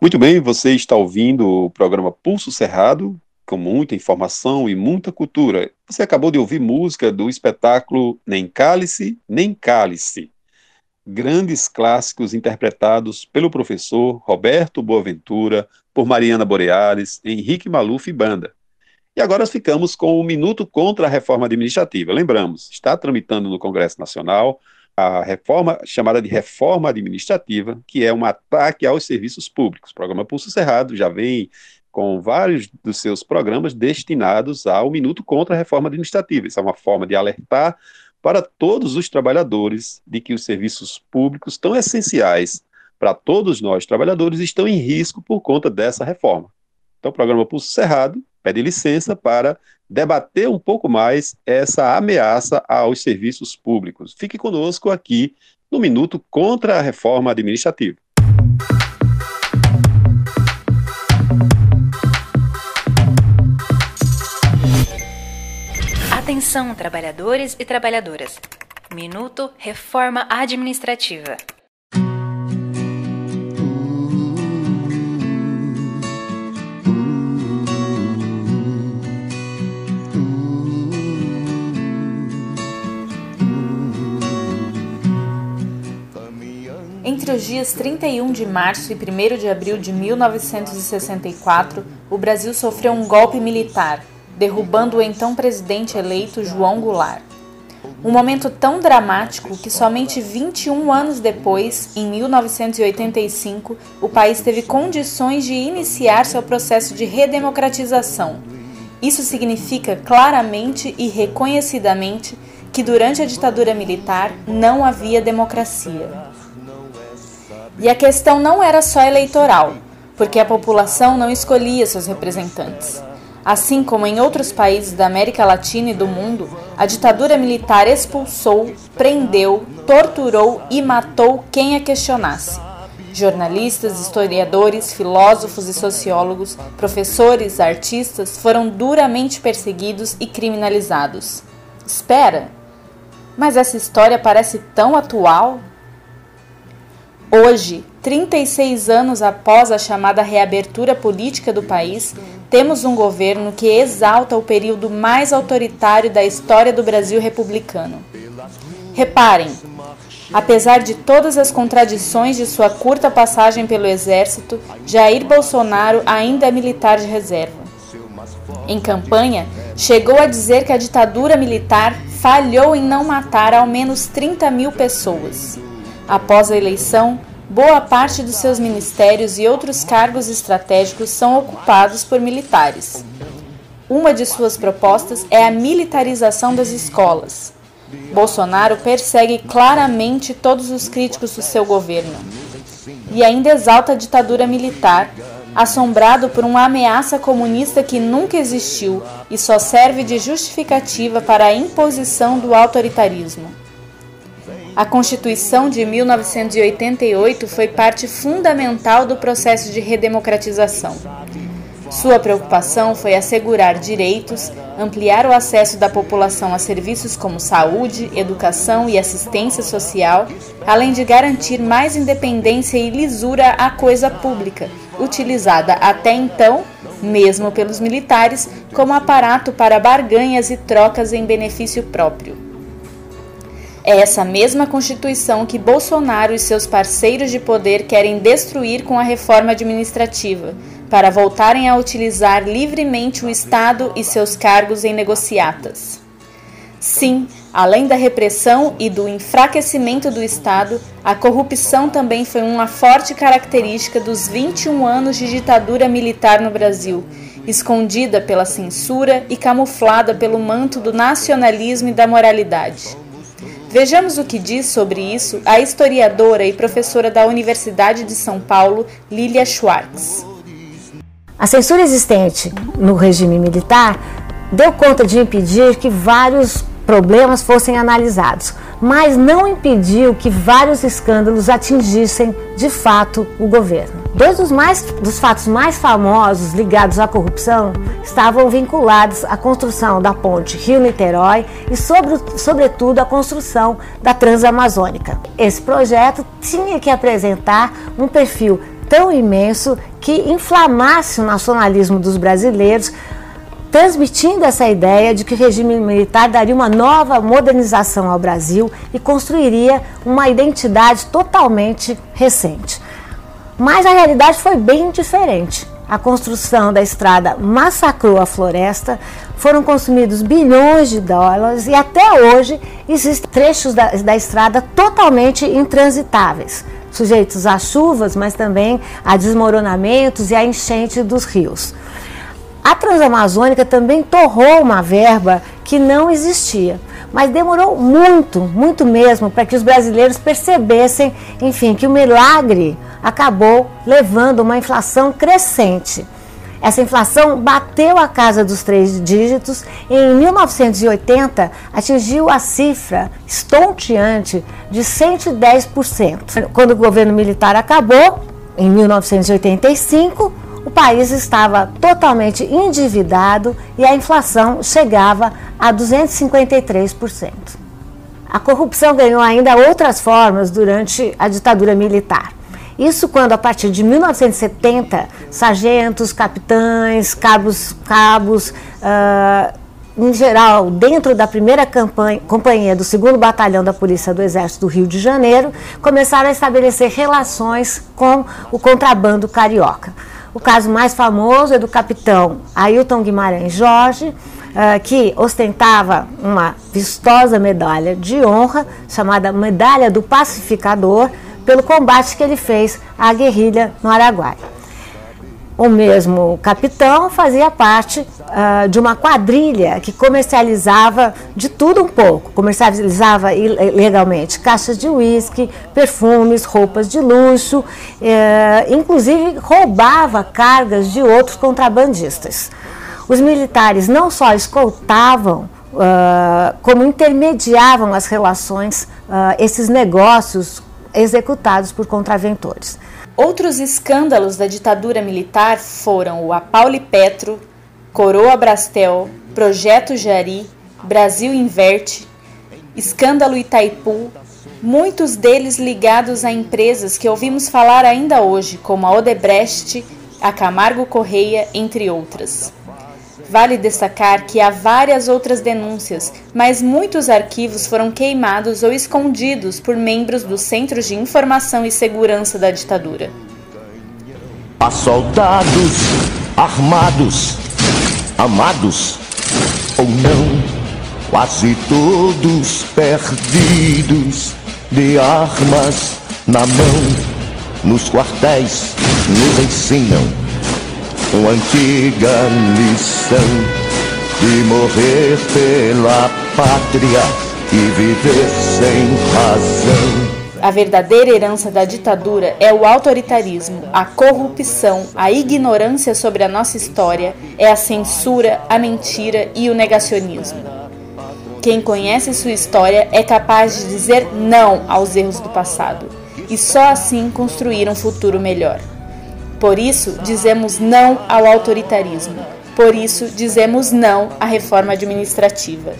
Muito bem, você está ouvindo o programa Pulso Cerrado, com muita informação e muita cultura. Você acabou de ouvir música do espetáculo Nem Cálice, Nem Cálice. Grandes clássicos interpretados pelo professor Roberto Boaventura, por Mariana Borealis, Henrique Maluf e banda. E agora ficamos com o Minuto contra a Reforma Administrativa. Lembramos, está tramitando no Congresso Nacional a reforma chamada de reforma administrativa, que é um ataque aos serviços públicos. O programa Pulso Cerrado já vem com vários dos seus programas destinados ao minuto contra a reforma administrativa. Isso é uma forma de alertar para todos os trabalhadores de que os serviços públicos tão essenciais para todos nós trabalhadores estão em risco por conta dessa reforma. Então, o programa Pulso Cerrado pede licença para debater um pouco mais essa ameaça aos serviços públicos. Fique conosco aqui no Minuto contra a Reforma Administrativa. Atenção, trabalhadores e trabalhadoras. Minuto Reforma Administrativa. Entre os dias 31 de março e 1 de abril de 1964, o Brasil sofreu um golpe militar, derrubando o então presidente eleito João Goulart. Um momento tão dramático que somente 21 anos depois, em 1985, o país teve condições de iniciar seu processo de redemocratização. Isso significa claramente e reconhecidamente que durante a ditadura militar não havia democracia. E a questão não era só eleitoral, porque a população não escolhia seus representantes. Assim como em outros países da América Latina e do mundo, a ditadura militar expulsou, prendeu, torturou e matou quem a questionasse. Jornalistas, historiadores, filósofos e sociólogos, professores, artistas foram duramente perseguidos e criminalizados. Espera! Mas essa história parece tão atual? Hoje, 36 anos após a chamada reabertura política do país, temos um governo que exalta o período mais autoritário da história do Brasil republicano. Reparem, apesar de todas as contradições de sua curta passagem pelo exército, Jair Bolsonaro ainda é militar de reserva. Em campanha, chegou a dizer que a ditadura militar falhou em não matar ao menos 30 mil pessoas. Após a eleição, boa parte dos seus ministérios e outros cargos estratégicos são ocupados por militares. Uma de suas propostas é a militarização das escolas. Bolsonaro persegue claramente todos os críticos do seu governo e ainda exalta a ditadura militar, assombrado por uma ameaça comunista que nunca existiu e só serve de justificativa para a imposição do autoritarismo. A Constituição de 1988 foi parte fundamental do processo de redemocratização. Sua preocupação foi assegurar direitos, ampliar o acesso da população a serviços como saúde, educação e assistência social, além de garantir mais independência e lisura à coisa pública, utilizada até então, mesmo pelos militares, como aparato para barganhas e trocas em benefício próprio. É essa mesma Constituição que Bolsonaro e seus parceiros de poder querem destruir com a reforma administrativa, para voltarem a utilizar livremente o Estado e seus cargos em negociatas. Sim, além da repressão e do enfraquecimento do Estado, a corrupção também foi uma forte característica dos 21 anos de ditadura militar no Brasil, escondida pela censura e camuflada pelo manto do nacionalismo e da moralidade. Vejamos o que diz sobre isso a historiadora e professora da Universidade de São Paulo, Lilia Schwartz. A censura existente no regime militar deu conta de impedir que vários problemas fossem analisados, mas não impediu que vários escândalos atingissem de fato o governo. Dois dos, mais, dos fatos mais famosos ligados à corrupção estavam vinculados à construção da ponte Rio-Niterói e, sobre, sobretudo, à construção da Transamazônica. Esse projeto tinha que apresentar um perfil tão imenso que inflamasse o nacionalismo dos brasileiros transmitindo essa ideia de que o regime militar daria uma nova modernização ao Brasil e construiria uma identidade totalmente recente. Mas a realidade foi bem diferente. A construção da estrada massacrou a floresta, foram consumidos bilhões de dólares e até hoje existem trechos da, da estrada totalmente intransitáveis, sujeitos a chuvas, mas também a desmoronamentos e a enchente dos rios. A Transamazônica também torrou uma verba que não existia, mas demorou muito, muito mesmo, para que os brasileiros percebessem, enfim, que o milagre acabou levando uma inflação crescente. Essa inflação bateu a casa dos três dígitos e em 1980 atingiu a cifra estonteante de 110%. Quando o governo militar acabou, em 1985, o país estava totalmente endividado e a inflação chegava a 253%. A corrupção ganhou ainda outras formas durante a ditadura militar. Isso quando, a partir de 1970, sargentos, capitães, cabos, cabos uh, em geral, dentro da primeira campanha, companhia do 2 Batalhão da Polícia do Exército do Rio de Janeiro, começaram a estabelecer relações com o contrabando carioca. O caso mais famoso é do capitão Ailton Guimarães Jorge, uh, que ostentava uma vistosa medalha de honra, chamada Medalha do Pacificador, pelo combate que ele fez à guerrilha no Araguaia. O mesmo capitão fazia parte uh, de uma quadrilha que comercializava de tudo um pouco. Comercializava ilegalmente caixas de uísque, perfumes, roupas de luxo, uh, inclusive roubava cargas de outros contrabandistas. Os militares não só escoltavam, uh, como intermediavam as relações, uh, esses negócios executados por contraventores. Outros escândalos da ditadura militar foram o Apaule Petro, Coroa Brastel, Projeto Jari, Brasil Inverte, Escândalo Itaipu, muitos deles ligados a empresas que ouvimos falar ainda hoje, como a Odebrecht, a Camargo Correia, entre outras. Vale destacar que há várias outras denúncias, mas muitos arquivos foram queimados ou escondidos por membros dos Centros de Informação e Segurança da ditadura. Há soldados armados, amados ou não, quase todos perdidos, de armas na mão. Nos quartéis nos ensinam uma antiga lição de morrer pela pátria e viver sem razão. A verdadeira herança da ditadura é o autoritarismo, a corrupção, a ignorância sobre a nossa história, é a censura, a mentira e o negacionismo. Quem conhece sua história é capaz de dizer não aos erros do passado e só assim construir um futuro melhor. Por isso, dizemos não ao autoritarismo. Por isso, dizemos não à reforma administrativa.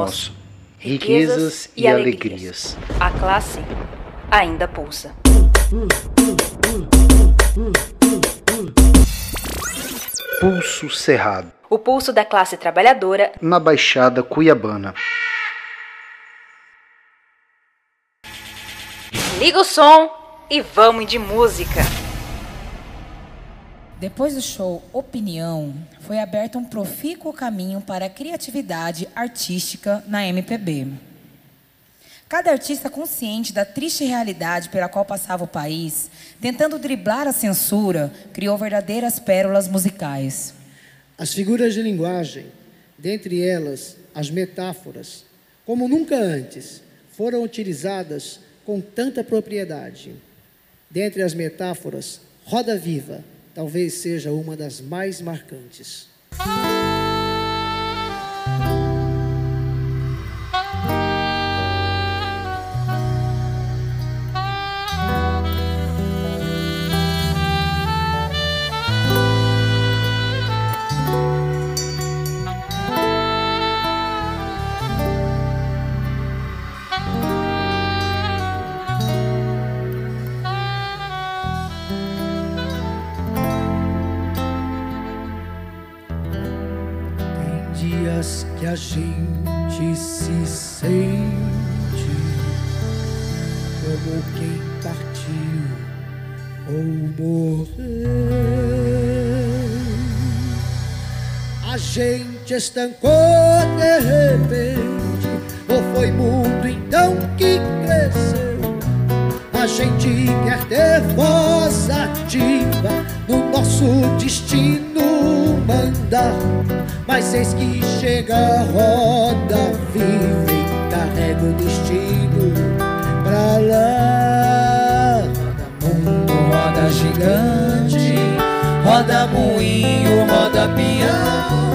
Nosso. Riquezas e alegrias. A classe ainda pulsa. Pulso Cerrado. O pulso da classe trabalhadora Na Baixada Cuiabana. Liga o som e vamos de música. Depois do show Opinião, foi aberto um profícuo caminho para a criatividade artística na MPB. Cada artista consciente da triste realidade pela qual passava o país, tentando driblar a censura, criou verdadeiras pérolas musicais. As figuras de linguagem, dentre elas as metáforas, como nunca antes, foram utilizadas com tanta propriedade. Dentre as metáforas, Roda Viva talvez seja uma das mais marcantes. Estancou de repente, ou foi mundo então que cresceu? A gente quer ter voz ativa no nosso destino mandar. Mas eis que chega a roda viva e carrega o destino pra lá. Roda mundo, roda gigante, roda moinho, roda peão.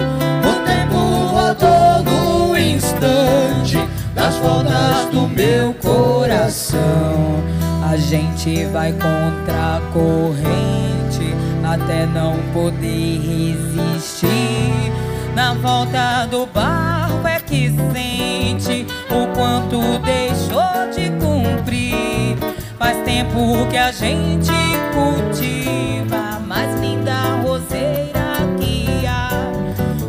Das voltas do meu coração. A gente vai contra a corrente até não poder resistir. Na volta do barco é que sente o quanto deixou de cumprir. Faz tempo que a gente cultiva mais linda roseira que há.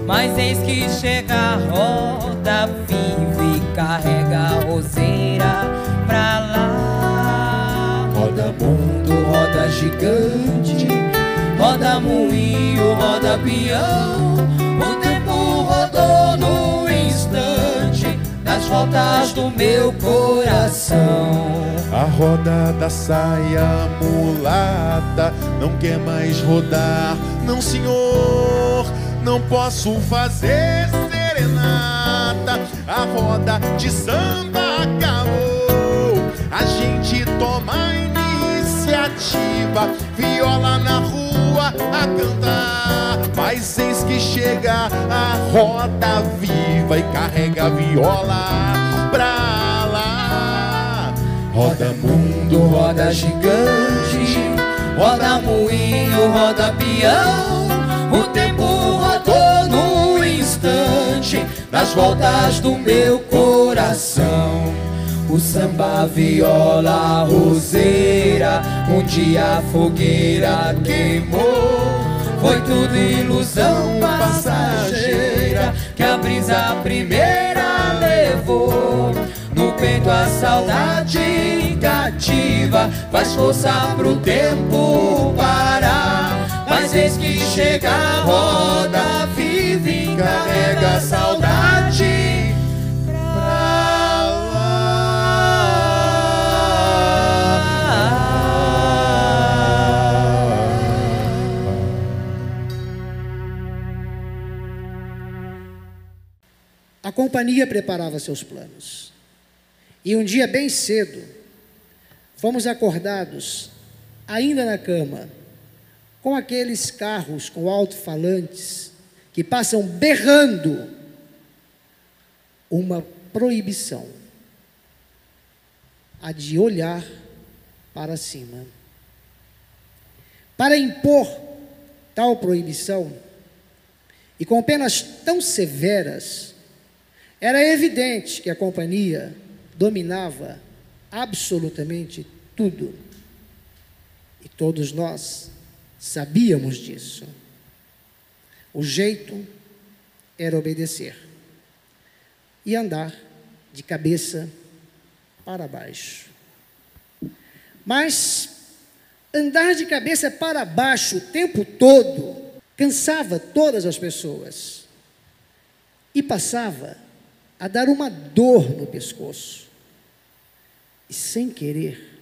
Mas eis que chega a roda carrega a roseira pra lá. Roda mundo, roda gigante, roda moinho, roda peão. O tempo rodou no instante nas voltas do meu coração. A roda da saia mulata não quer mais rodar, não senhor, não posso fazer serenata. A roda de samba acabou. A gente toma a iniciativa. Viola na rua a cantar. Mas eis que chega a roda viva e carrega a viola pra lá. Roda mundo, roda gigante, roda moinho, roda peão. O tempo nas voltas do meu coração. O samba, viola, roseira, um dia a fogueira queimou. Foi tudo ilusão passageira que a brisa primeira levou. No peito a saudade cativa Faz força pro tempo parar Mas eis que chega a roda carrega saudade A companhia preparava seus planos. E um dia, bem cedo, fomos acordados, ainda na cama, com aqueles carros com alto-falantes que passam berrando uma proibição a de olhar para cima. Para impor tal proibição, e com penas tão severas, era evidente que a companhia dominava absolutamente tudo. E todos nós sabíamos disso. O jeito era obedecer e andar de cabeça para baixo. Mas andar de cabeça para baixo o tempo todo cansava todas as pessoas e passava a dar uma dor no pescoço. E sem querer,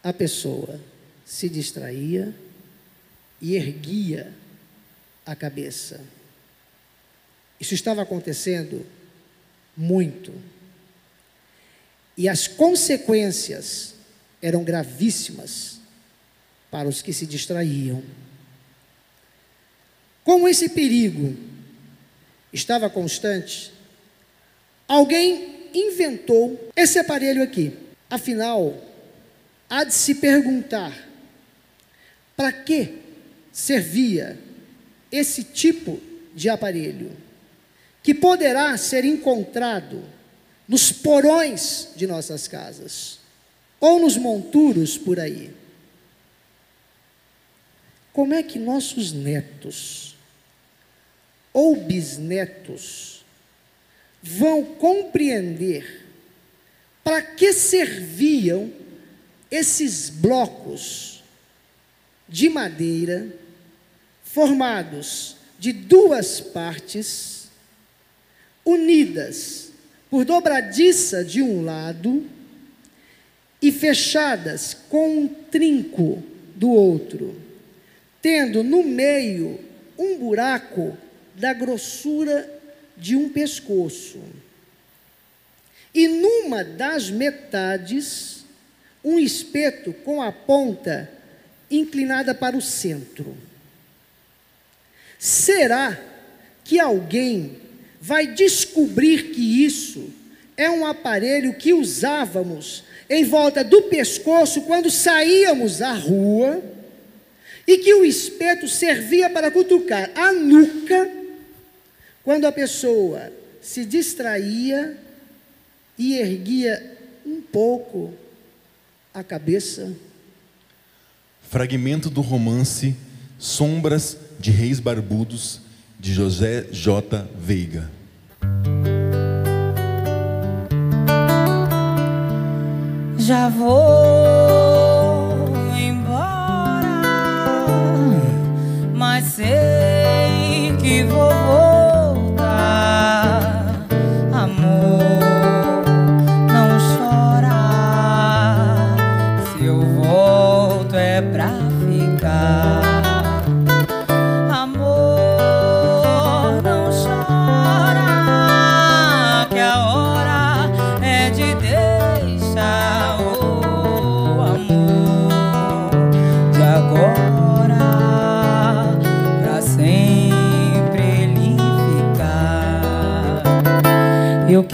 a pessoa se distraía e erguia a cabeça. Isso estava acontecendo muito. E as consequências eram gravíssimas para os que se distraíam. Como esse perigo estava constante, alguém inventou esse aparelho aqui. Afinal, há de se perguntar para que servia esse tipo de aparelho, que poderá ser encontrado nos porões de nossas casas ou nos monturos por aí. Como é que nossos netos ou bisnetos vão compreender para que serviam esses blocos de madeira formados de duas partes unidas por dobradiça de um lado e fechadas com um trinco do outro, tendo no meio um buraco da grossura de um pescoço. E numa das metades, um espeto com a ponta inclinada para o centro. Será que alguém vai descobrir que isso é um aparelho que usávamos em volta do pescoço quando saíamos à rua e que o espeto servia para cutucar a nuca quando a pessoa se distraía e erguia um pouco a cabeça. Fragmento do romance Sombras de Reis Barbudos, de José J. Veiga. Já vou embora, mas sei que vou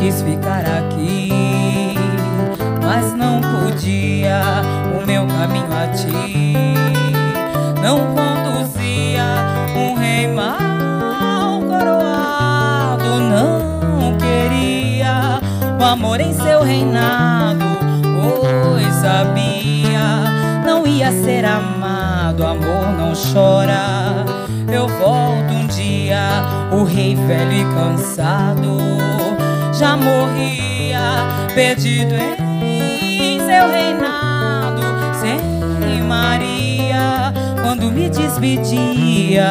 quis ficar aqui, mas não podia. O meu caminho a ti não conduzia. Um rei mal coroado não queria o amor em seu reinado, pois sabia não ia ser amado. Amor não chora. Eu volto um dia, o rei velho e cansado já morria, perdido em seu reinado, sem Maria, quando me despedia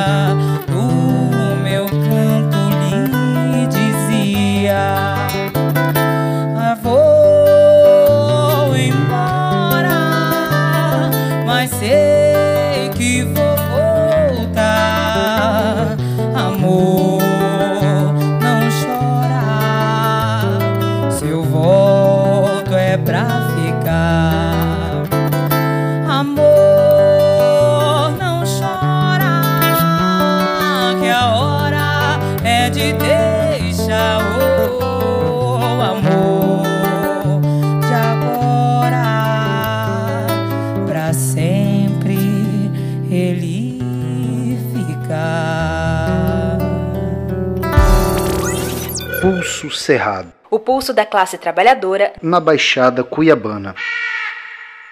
Pulso Cerrado, O pulso da classe trabalhadora na Baixada Cuiabana.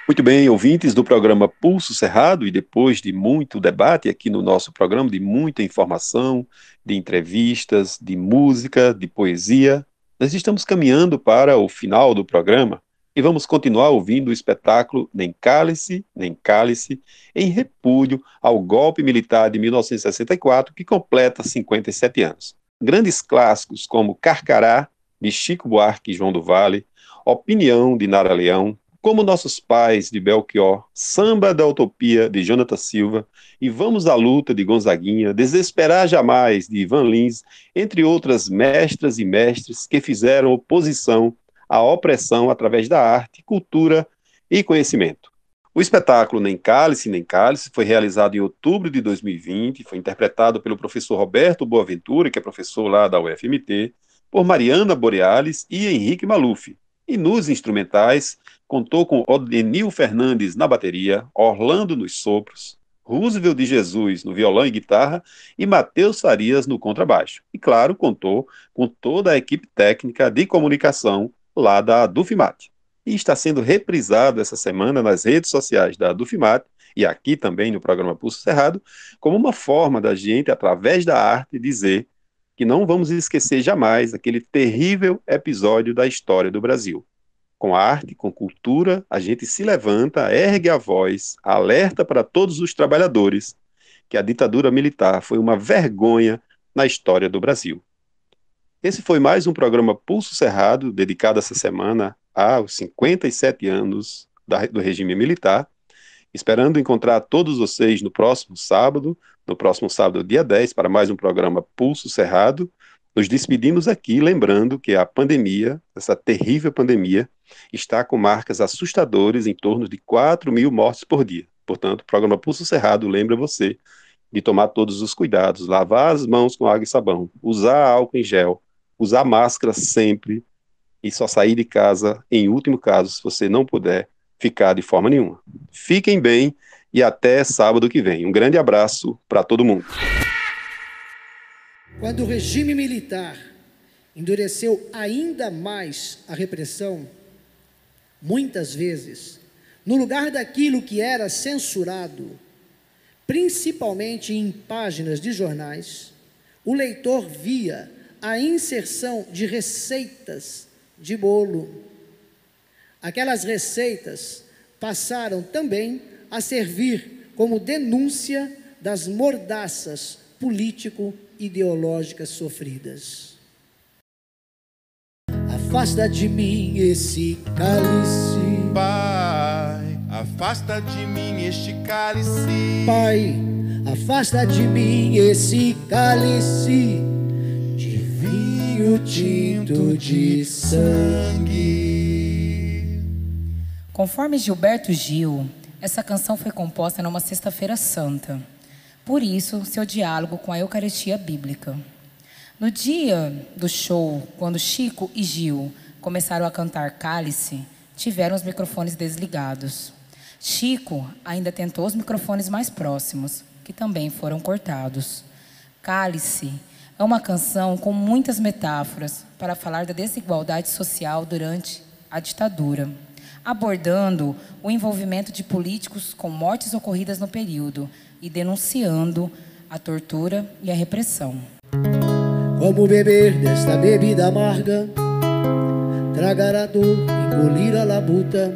Muito bem, ouvintes do programa Pulso Cerrado, e depois de muito debate aqui no nosso programa, de muita informação, de entrevistas, de música, de poesia, nós estamos caminhando para o final do programa e vamos continuar ouvindo o espetáculo Nem Cálice, Nem Cálice, em repúdio ao golpe militar de 1964, que completa 57 anos. Grandes clássicos como Carcará, de Chico Buarque e João do Vale, Opinião, de Nara Leão, como Nossos Pais, de Belchior, Samba da Utopia, de Jonathan Silva, e Vamos à Luta, de Gonzaguinha, Desesperar Jamais, de Ivan Lins, entre outras mestras e mestres que fizeram oposição à opressão através da arte, cultura e conhecimento. O espetáculo Nem Cálice, Nem Cálice foi realizado em outubro de 2020, foi interpretado pelo professor Roberto Boaventura, que é professor lá da UFMT, por Mariana Borealis e Henrique Maluf. E nos instrumentais, contou com Odenil Fernandes na bateria, Orlando nos sopros, Roosevelt de Jesus no violão e guitarra e Matheus Farias no contrabaixo. E, claro, contou com toda a equipe técnica de comunicação lá da Dufimat. E está sendo reprisado essa semana nas redes sociais da Dufimat e aqui também no programa Pulso Cerrado, como uma forma da gente, através da arte, dizer que não vamos esquecer jamais aquele terrível episódio da história do Brasil. Com arte, com cultura, a gente se levanta, ergue a voz, alerta para todos os trabalhadores que a ditadura militar foi uma vergonha na história do Brasil. Esse foi mais um programa Pulso Cerrado, dedicado essa semana aos 57 anos da, do regime militar, esperando encontrar todos vocês no próximo sábado, no próximo sábado, dia 10, para mais um programa Pulso Cerrado. Nos despedimos aqui, lembrando que a pandemia, essa terrível pandemia, está com marcas assustadoras em torno de 4 mil mortes por dia. Portanto, o programa Pulso Cerrado lembra você de tomar todos os cuidados, lavar as mãos com água e sabão, usar álcool em gel, usar máscara sempre e só sair de casa, em último caso, se você não puder ficar de forma nenhuma. Fiquem bem e até sábado que vem. Um grande abraço para todo mundo. Quando o regime militar endureceu ainda mais a repressão, muitas vezes, no lugar daquilo que era censurado, principalmente em páginas de jornais, o leitor via a inserção de receitas de bolo. Aquelas receitas passaram também a servir como denúncia das mordaças político-ideológicas sofridas. Afasta de mim esse cálice, Pai, afasta de mim este cálice. Pai, afasta de mim esse cálice de vinho tinto de sangue. Conforme Gilberto Gil, essa canção foi composta numa Sexta-feira Santa. Por isso, seu diálogo com a Eucaristia Bíblica. No dia do show, quando Chico e Gil começaram a cantar Cálice, tiveram os microfones desligados. Chico ainda tentou os microfones mais próximos, que também foram cortados. Cálice é uma canção com muitas metáforas para falar da desigualdade social durante a ditadura, abordando o envolvimento de políticos com mortes ocorridas no período e denunciando a tortura e a repressão. Como beber desta bebida amarga, tragar a dor, engolir a labuta,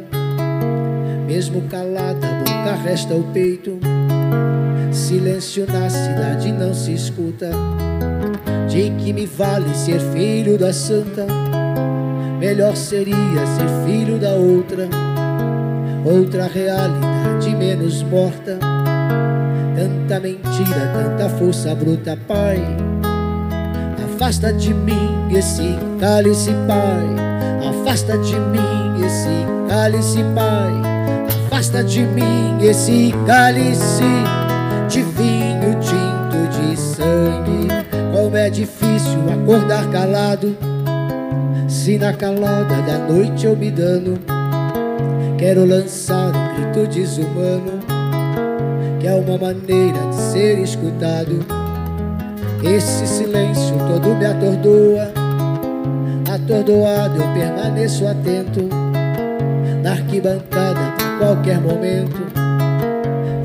mesmo calada, a boca resta o peito, silêncio na cidade não se escuta. De que me vale ser filho da santa? Melhor seria ser filho da outra, outra realidade menos morta. Tanta mentira, tanta força bruta, Pai. Afasta de mim esse cálice, Pai. Afasta de mim esse cálice, Pai. Afasta de mim esse cálice de vinho tinto de sangue. Como é difícil acordar calado, se na calada da noite eu me dano. Quero lançar um grito desumano, que é uma maneira de ser escutado. Esse silêncio todo me atordoa. Atordoado eu permaneço atento na arquibancada qualquer momento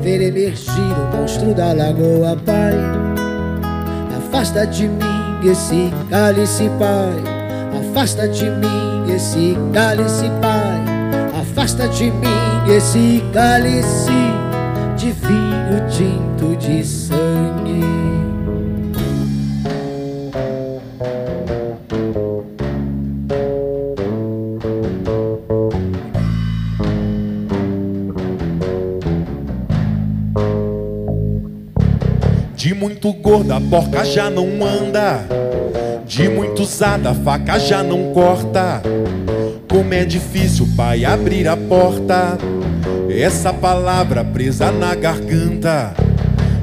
ver emergir o monstro da lagoa, Pai. Afasta de mim esse cálice, Pai. Afasta de mim esse cálice, Pai. Afasta de mim esse cálice de vinho tinto de sangue. Gorda, a porca já não anda. De muito usada, a faca já não corta. Como é difícil, pai, abrir a porta. Essa palavra presa na garganta.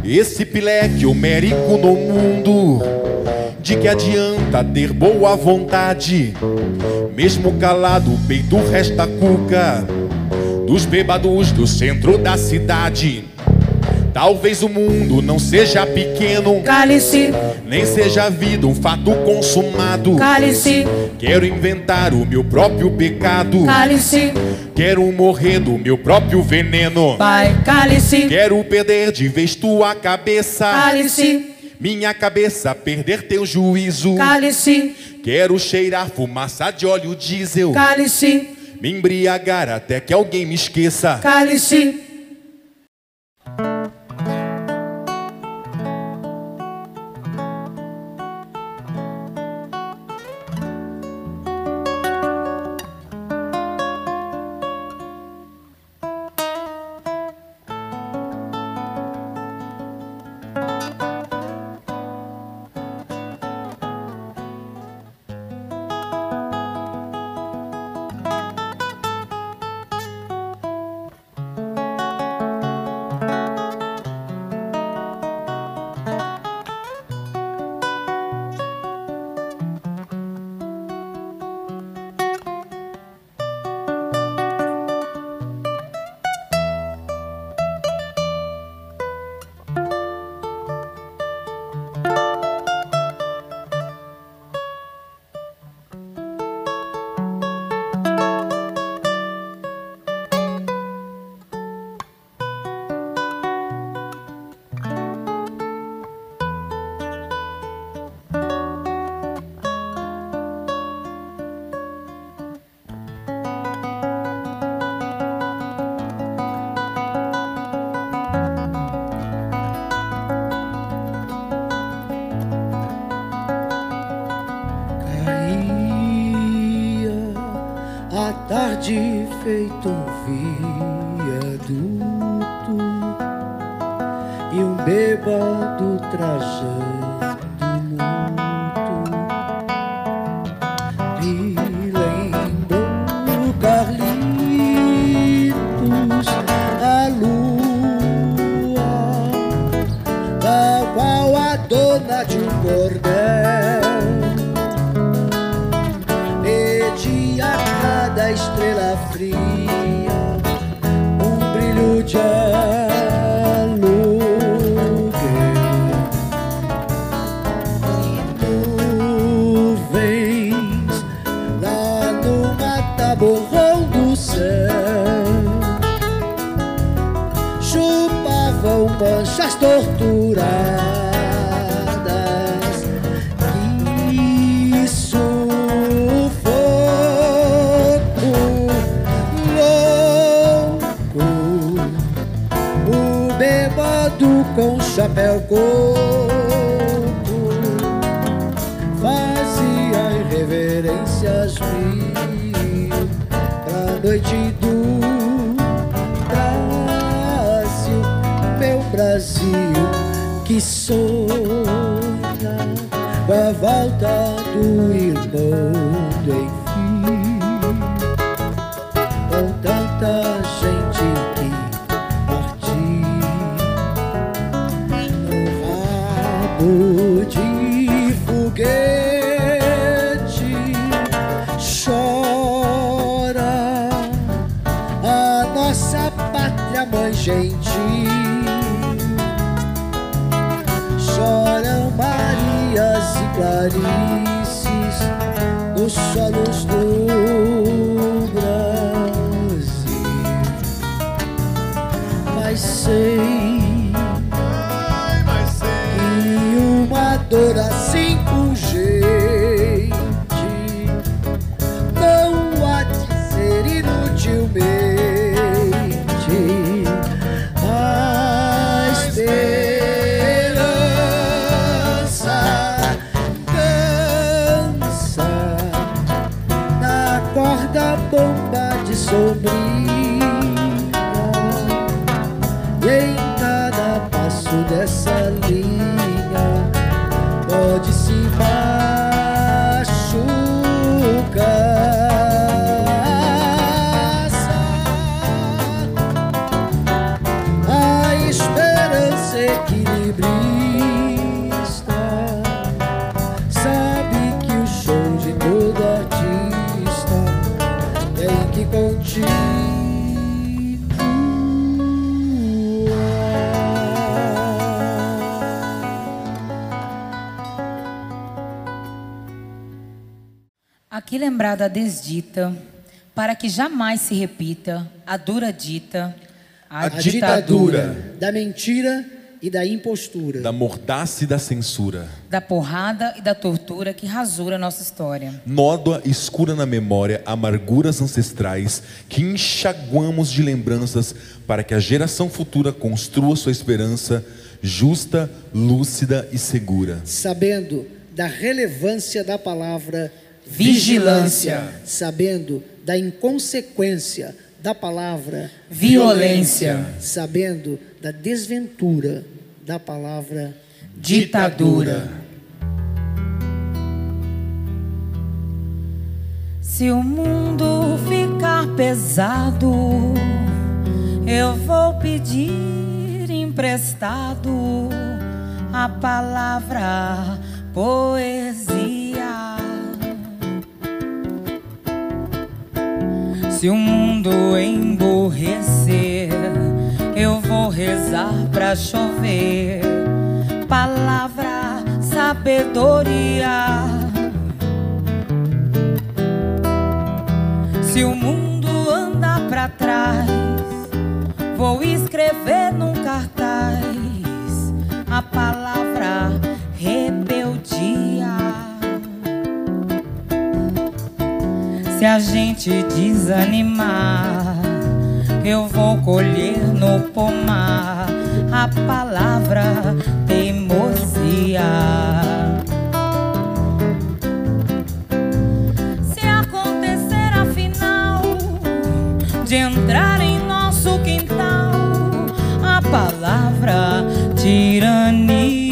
Esse pileque homérico no mundo. De que adianta ter boa vontade? Mesmo calado, o peito resta cuca. Dos bêbados do centro da cidade. Talvez o mundo não seja pequeno. Cálice. Nem seja a vida um fato consumado. Cálice. Quero inventar o meu próprio pecado. Cálice. Quero morrer do meu próprio veneno. Pai, cálice. Quero perder de vez tua cabeça. Cálice. Minha cabeça perder teu juízo. Cálice. Quero cheirar fumaça de óleo diesel. Cálice. Me embriagar até que alguém me esqueça. Cálice. Tarde feito Mas sei lembrada a desdita, para que jamais se repita a dura dita, A ditadura da mentira e da impostura. Da mordaça e da censura. da porrada e da tortura que rasura nossa história. Nódoa escura na memória, amarguras ancestrais que enxaguamos de lembranças para que a geração futura construa sua esperança justa, lúcida e segura. Sabendo da relevância da palavra Vigilância. Sabendo da inconsequência da palavra Violência. Sabendo da desventura da palavra Ditadura. Se o mundo ficar pesado, eu vou pedir emprestado a palavra poesia. Se o mundo emborrecer, eu vou rezar pra chover palavra sabedoria. Se o mundo anda pra trás, vou escrever num cartaz a palavra rebeldia. Se a gente desanimar, eu vou colher no pomar a palavra teimosia. Se acontecer afinal de entrar em nosso quintal a palavra tirania.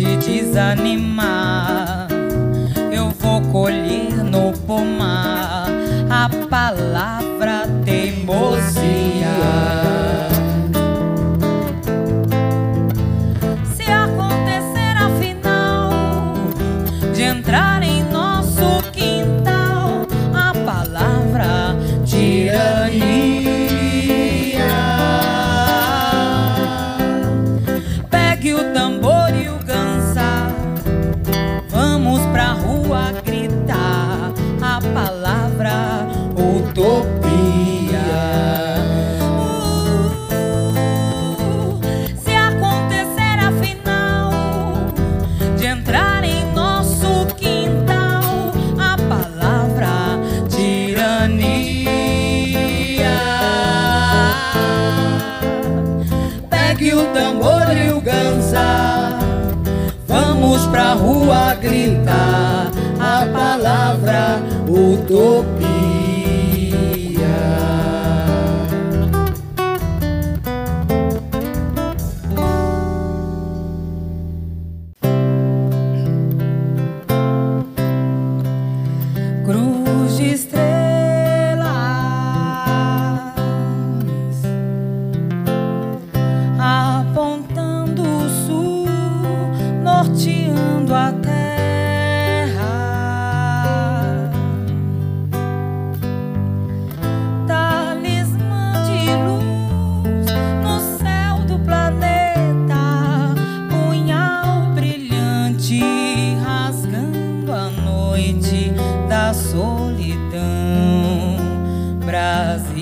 te desanimar. grita a palavra utopia. noite da solidão, Brasil.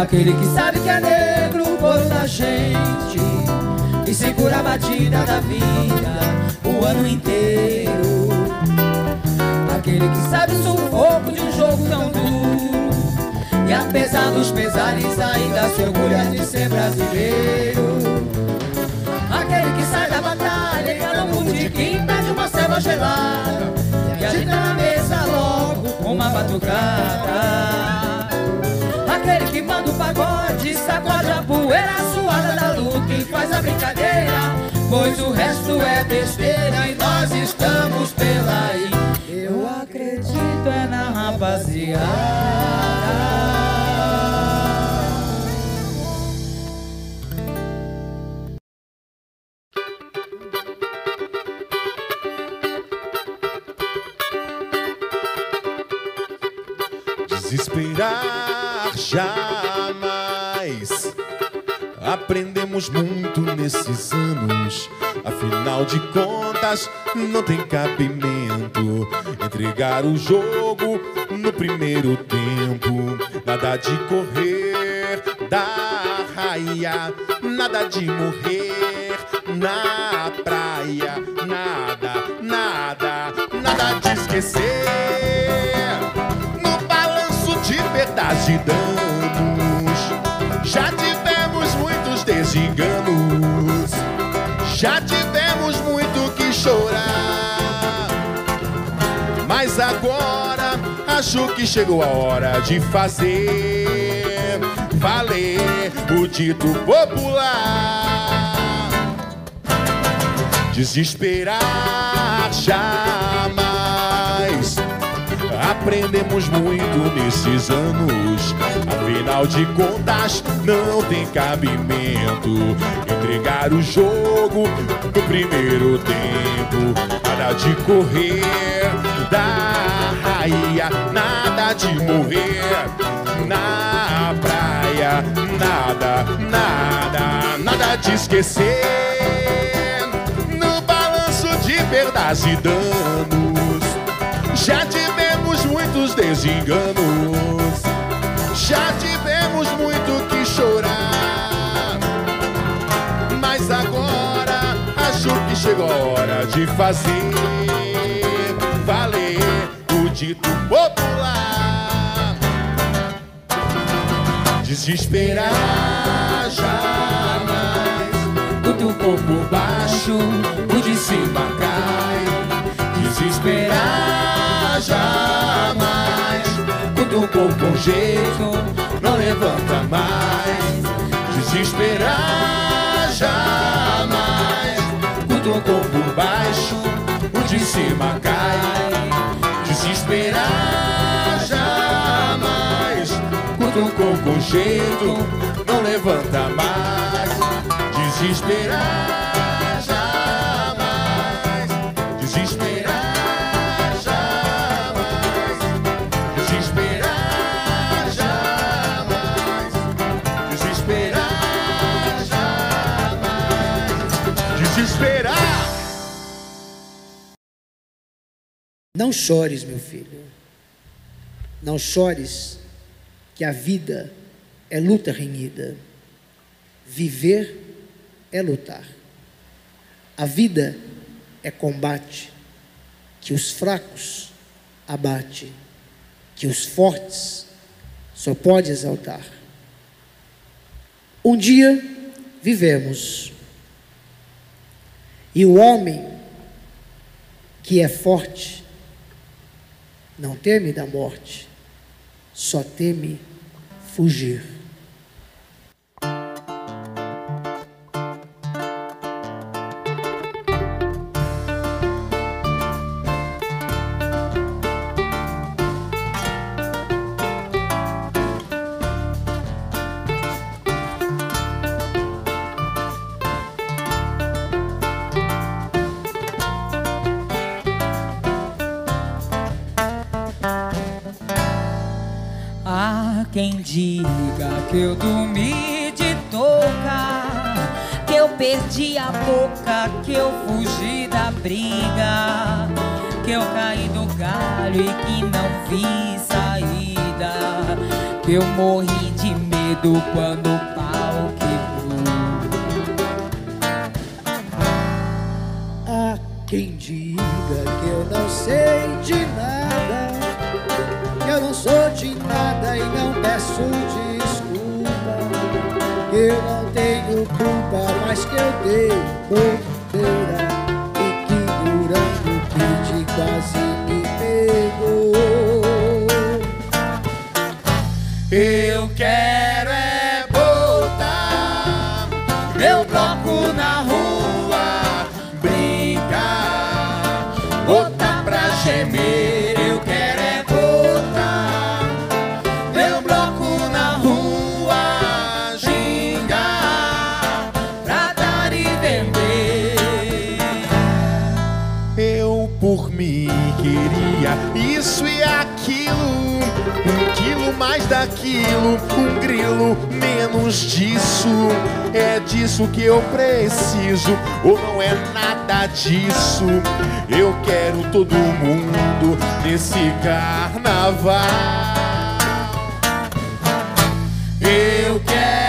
Aquele que sabe que é negro, o coro da gente E segura a batida da vida o ano inteiro. Aquele que sabe o sufoco de um jogo tão duro E apesar dos pesares ainda se orgulha de ser brasileiro. Aquele que sai da batalha, engana um botequim, pede uma selva gelada E agita na mesa logo uma batucada Aquele que manda o pagode, sacode a poeira suada da luta E faz a brincadeira, pois o resto é besteira E nós estamos pela aí. Eu acredito é na rapaziada. Desesperar jamais. Aprendemos muito nesses anos. Afinal de contas, não tem cabimento entregar o jogo no primeiro tempo. Nada de correr da raia, nada de morrer na praia, nada, nada, nada de esquecer Já tivemos muitos desenganos, já tivemos muito que chorar. Mas agora acho que chegou a hora de fazer valer o dito popular. Desesperar jamais. Aprendemos muito nesses anos. Afinal de contas, não tem cabimento entregar o jogo no primeiro tempo. Nada de correr da raia, nada de morrer na praia, nada, nada, nada de esquecer no balanço de perdas e danos. Já tivemos muitos desenganos, já tivemos muito que chorar. Mas agora acho que chegou a hora de fazer valer o dito popular. Desesperar jamais. Do teu corpo baixo, o de cima cai. Desesperar jamais. Corpo com jeito, não levanta mais. Desesperar jamais. O corpo baixo, o de cima cai. Desesperar jamais. Corpo com jeito, não levanta mais. Desesperar Não chores, meu filho. Não chores, que a vida é luta renhida. Viver é lutar. A vida é combate, que os fracos abate, que os fortes só pode exaltar. Um dia vivemos, e o homem que é forte não teme da morte, só teme fugir. quando isso e aquilo. Um quilo mais daquilo, um grilo menos disso. É disso que eu preciso, ou não é nada disso. Eu quero todo mundo nesse carnaval. Eu quero.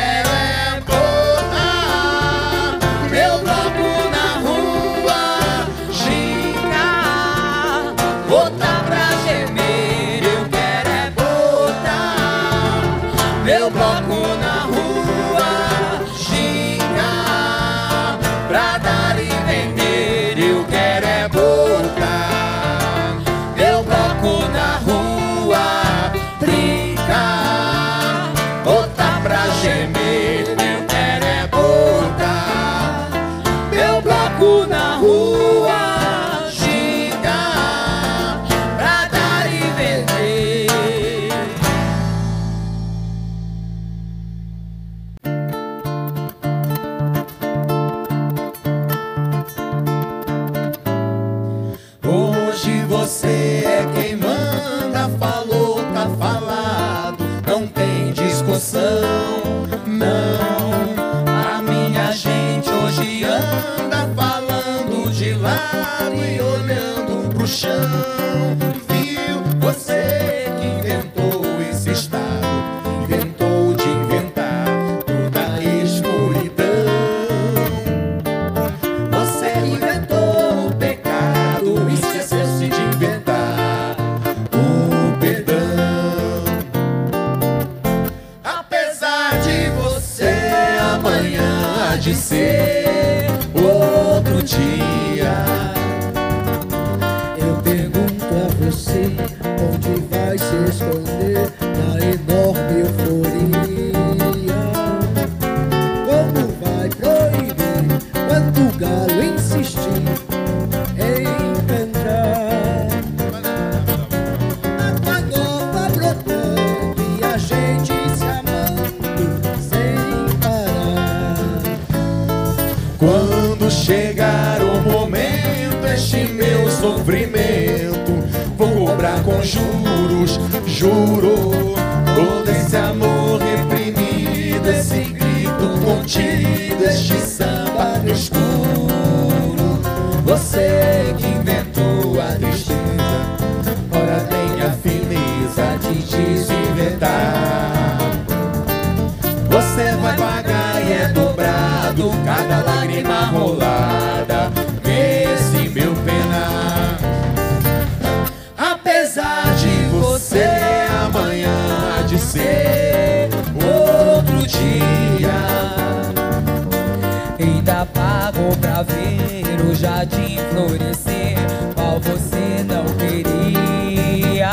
jardim florescer, qual você não queria.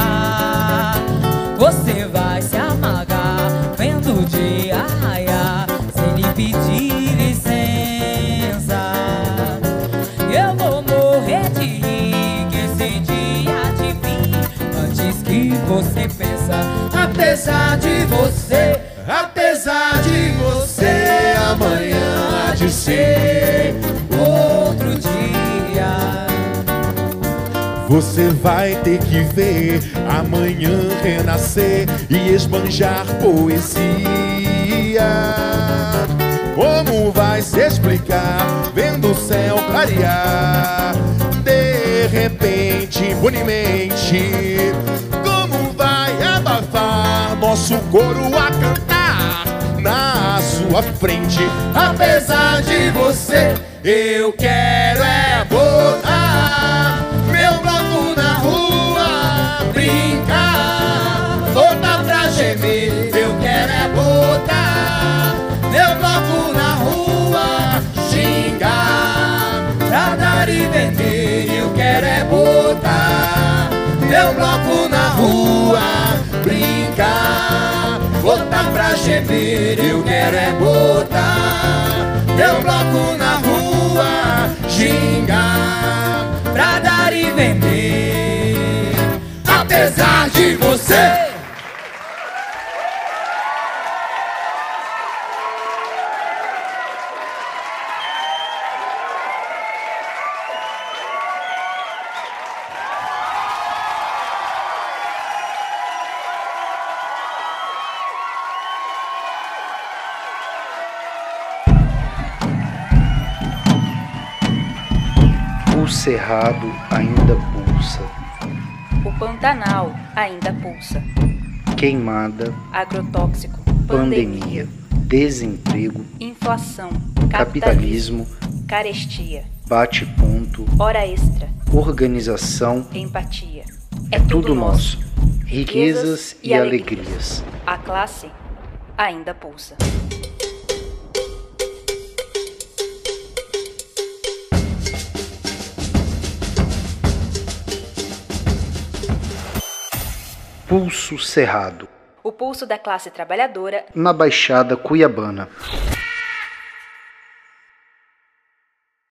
Você vai se amargar, vendo o dia raiar, sem lhe pedir licença. Eu vou morrer de rir, que esse dia de mim, antes que você pensa, apesar de você, apesar de você, amanhã há de ser. Você vai ter que ver amanhã renascer e esbanjar poesia. Como vai se explicar vendo o céu clarear? De repente, bonimente, como vai abafar nosso coro a cantar na sua frente? Apesar de você, eu quero é meu bloco na rua, brincar, voltar pra gemer. Eu quero é botar meu bloco na rua, xingar, pra dar e vender. Apesar de você. Cerrado ainda pulsa, O Pantanal ainda pulsa. queimada, Agrotóxico, pandemia, desemprego, inflação, capitalismo, carestia, bate-ponto, hora extra, organização, empatia. é tudo nosso. Riquezas e alegrias. A classe ainda pulsa. Pulso Cerrado, O pulso da classe trabalhadora na Baixada Cuiabana.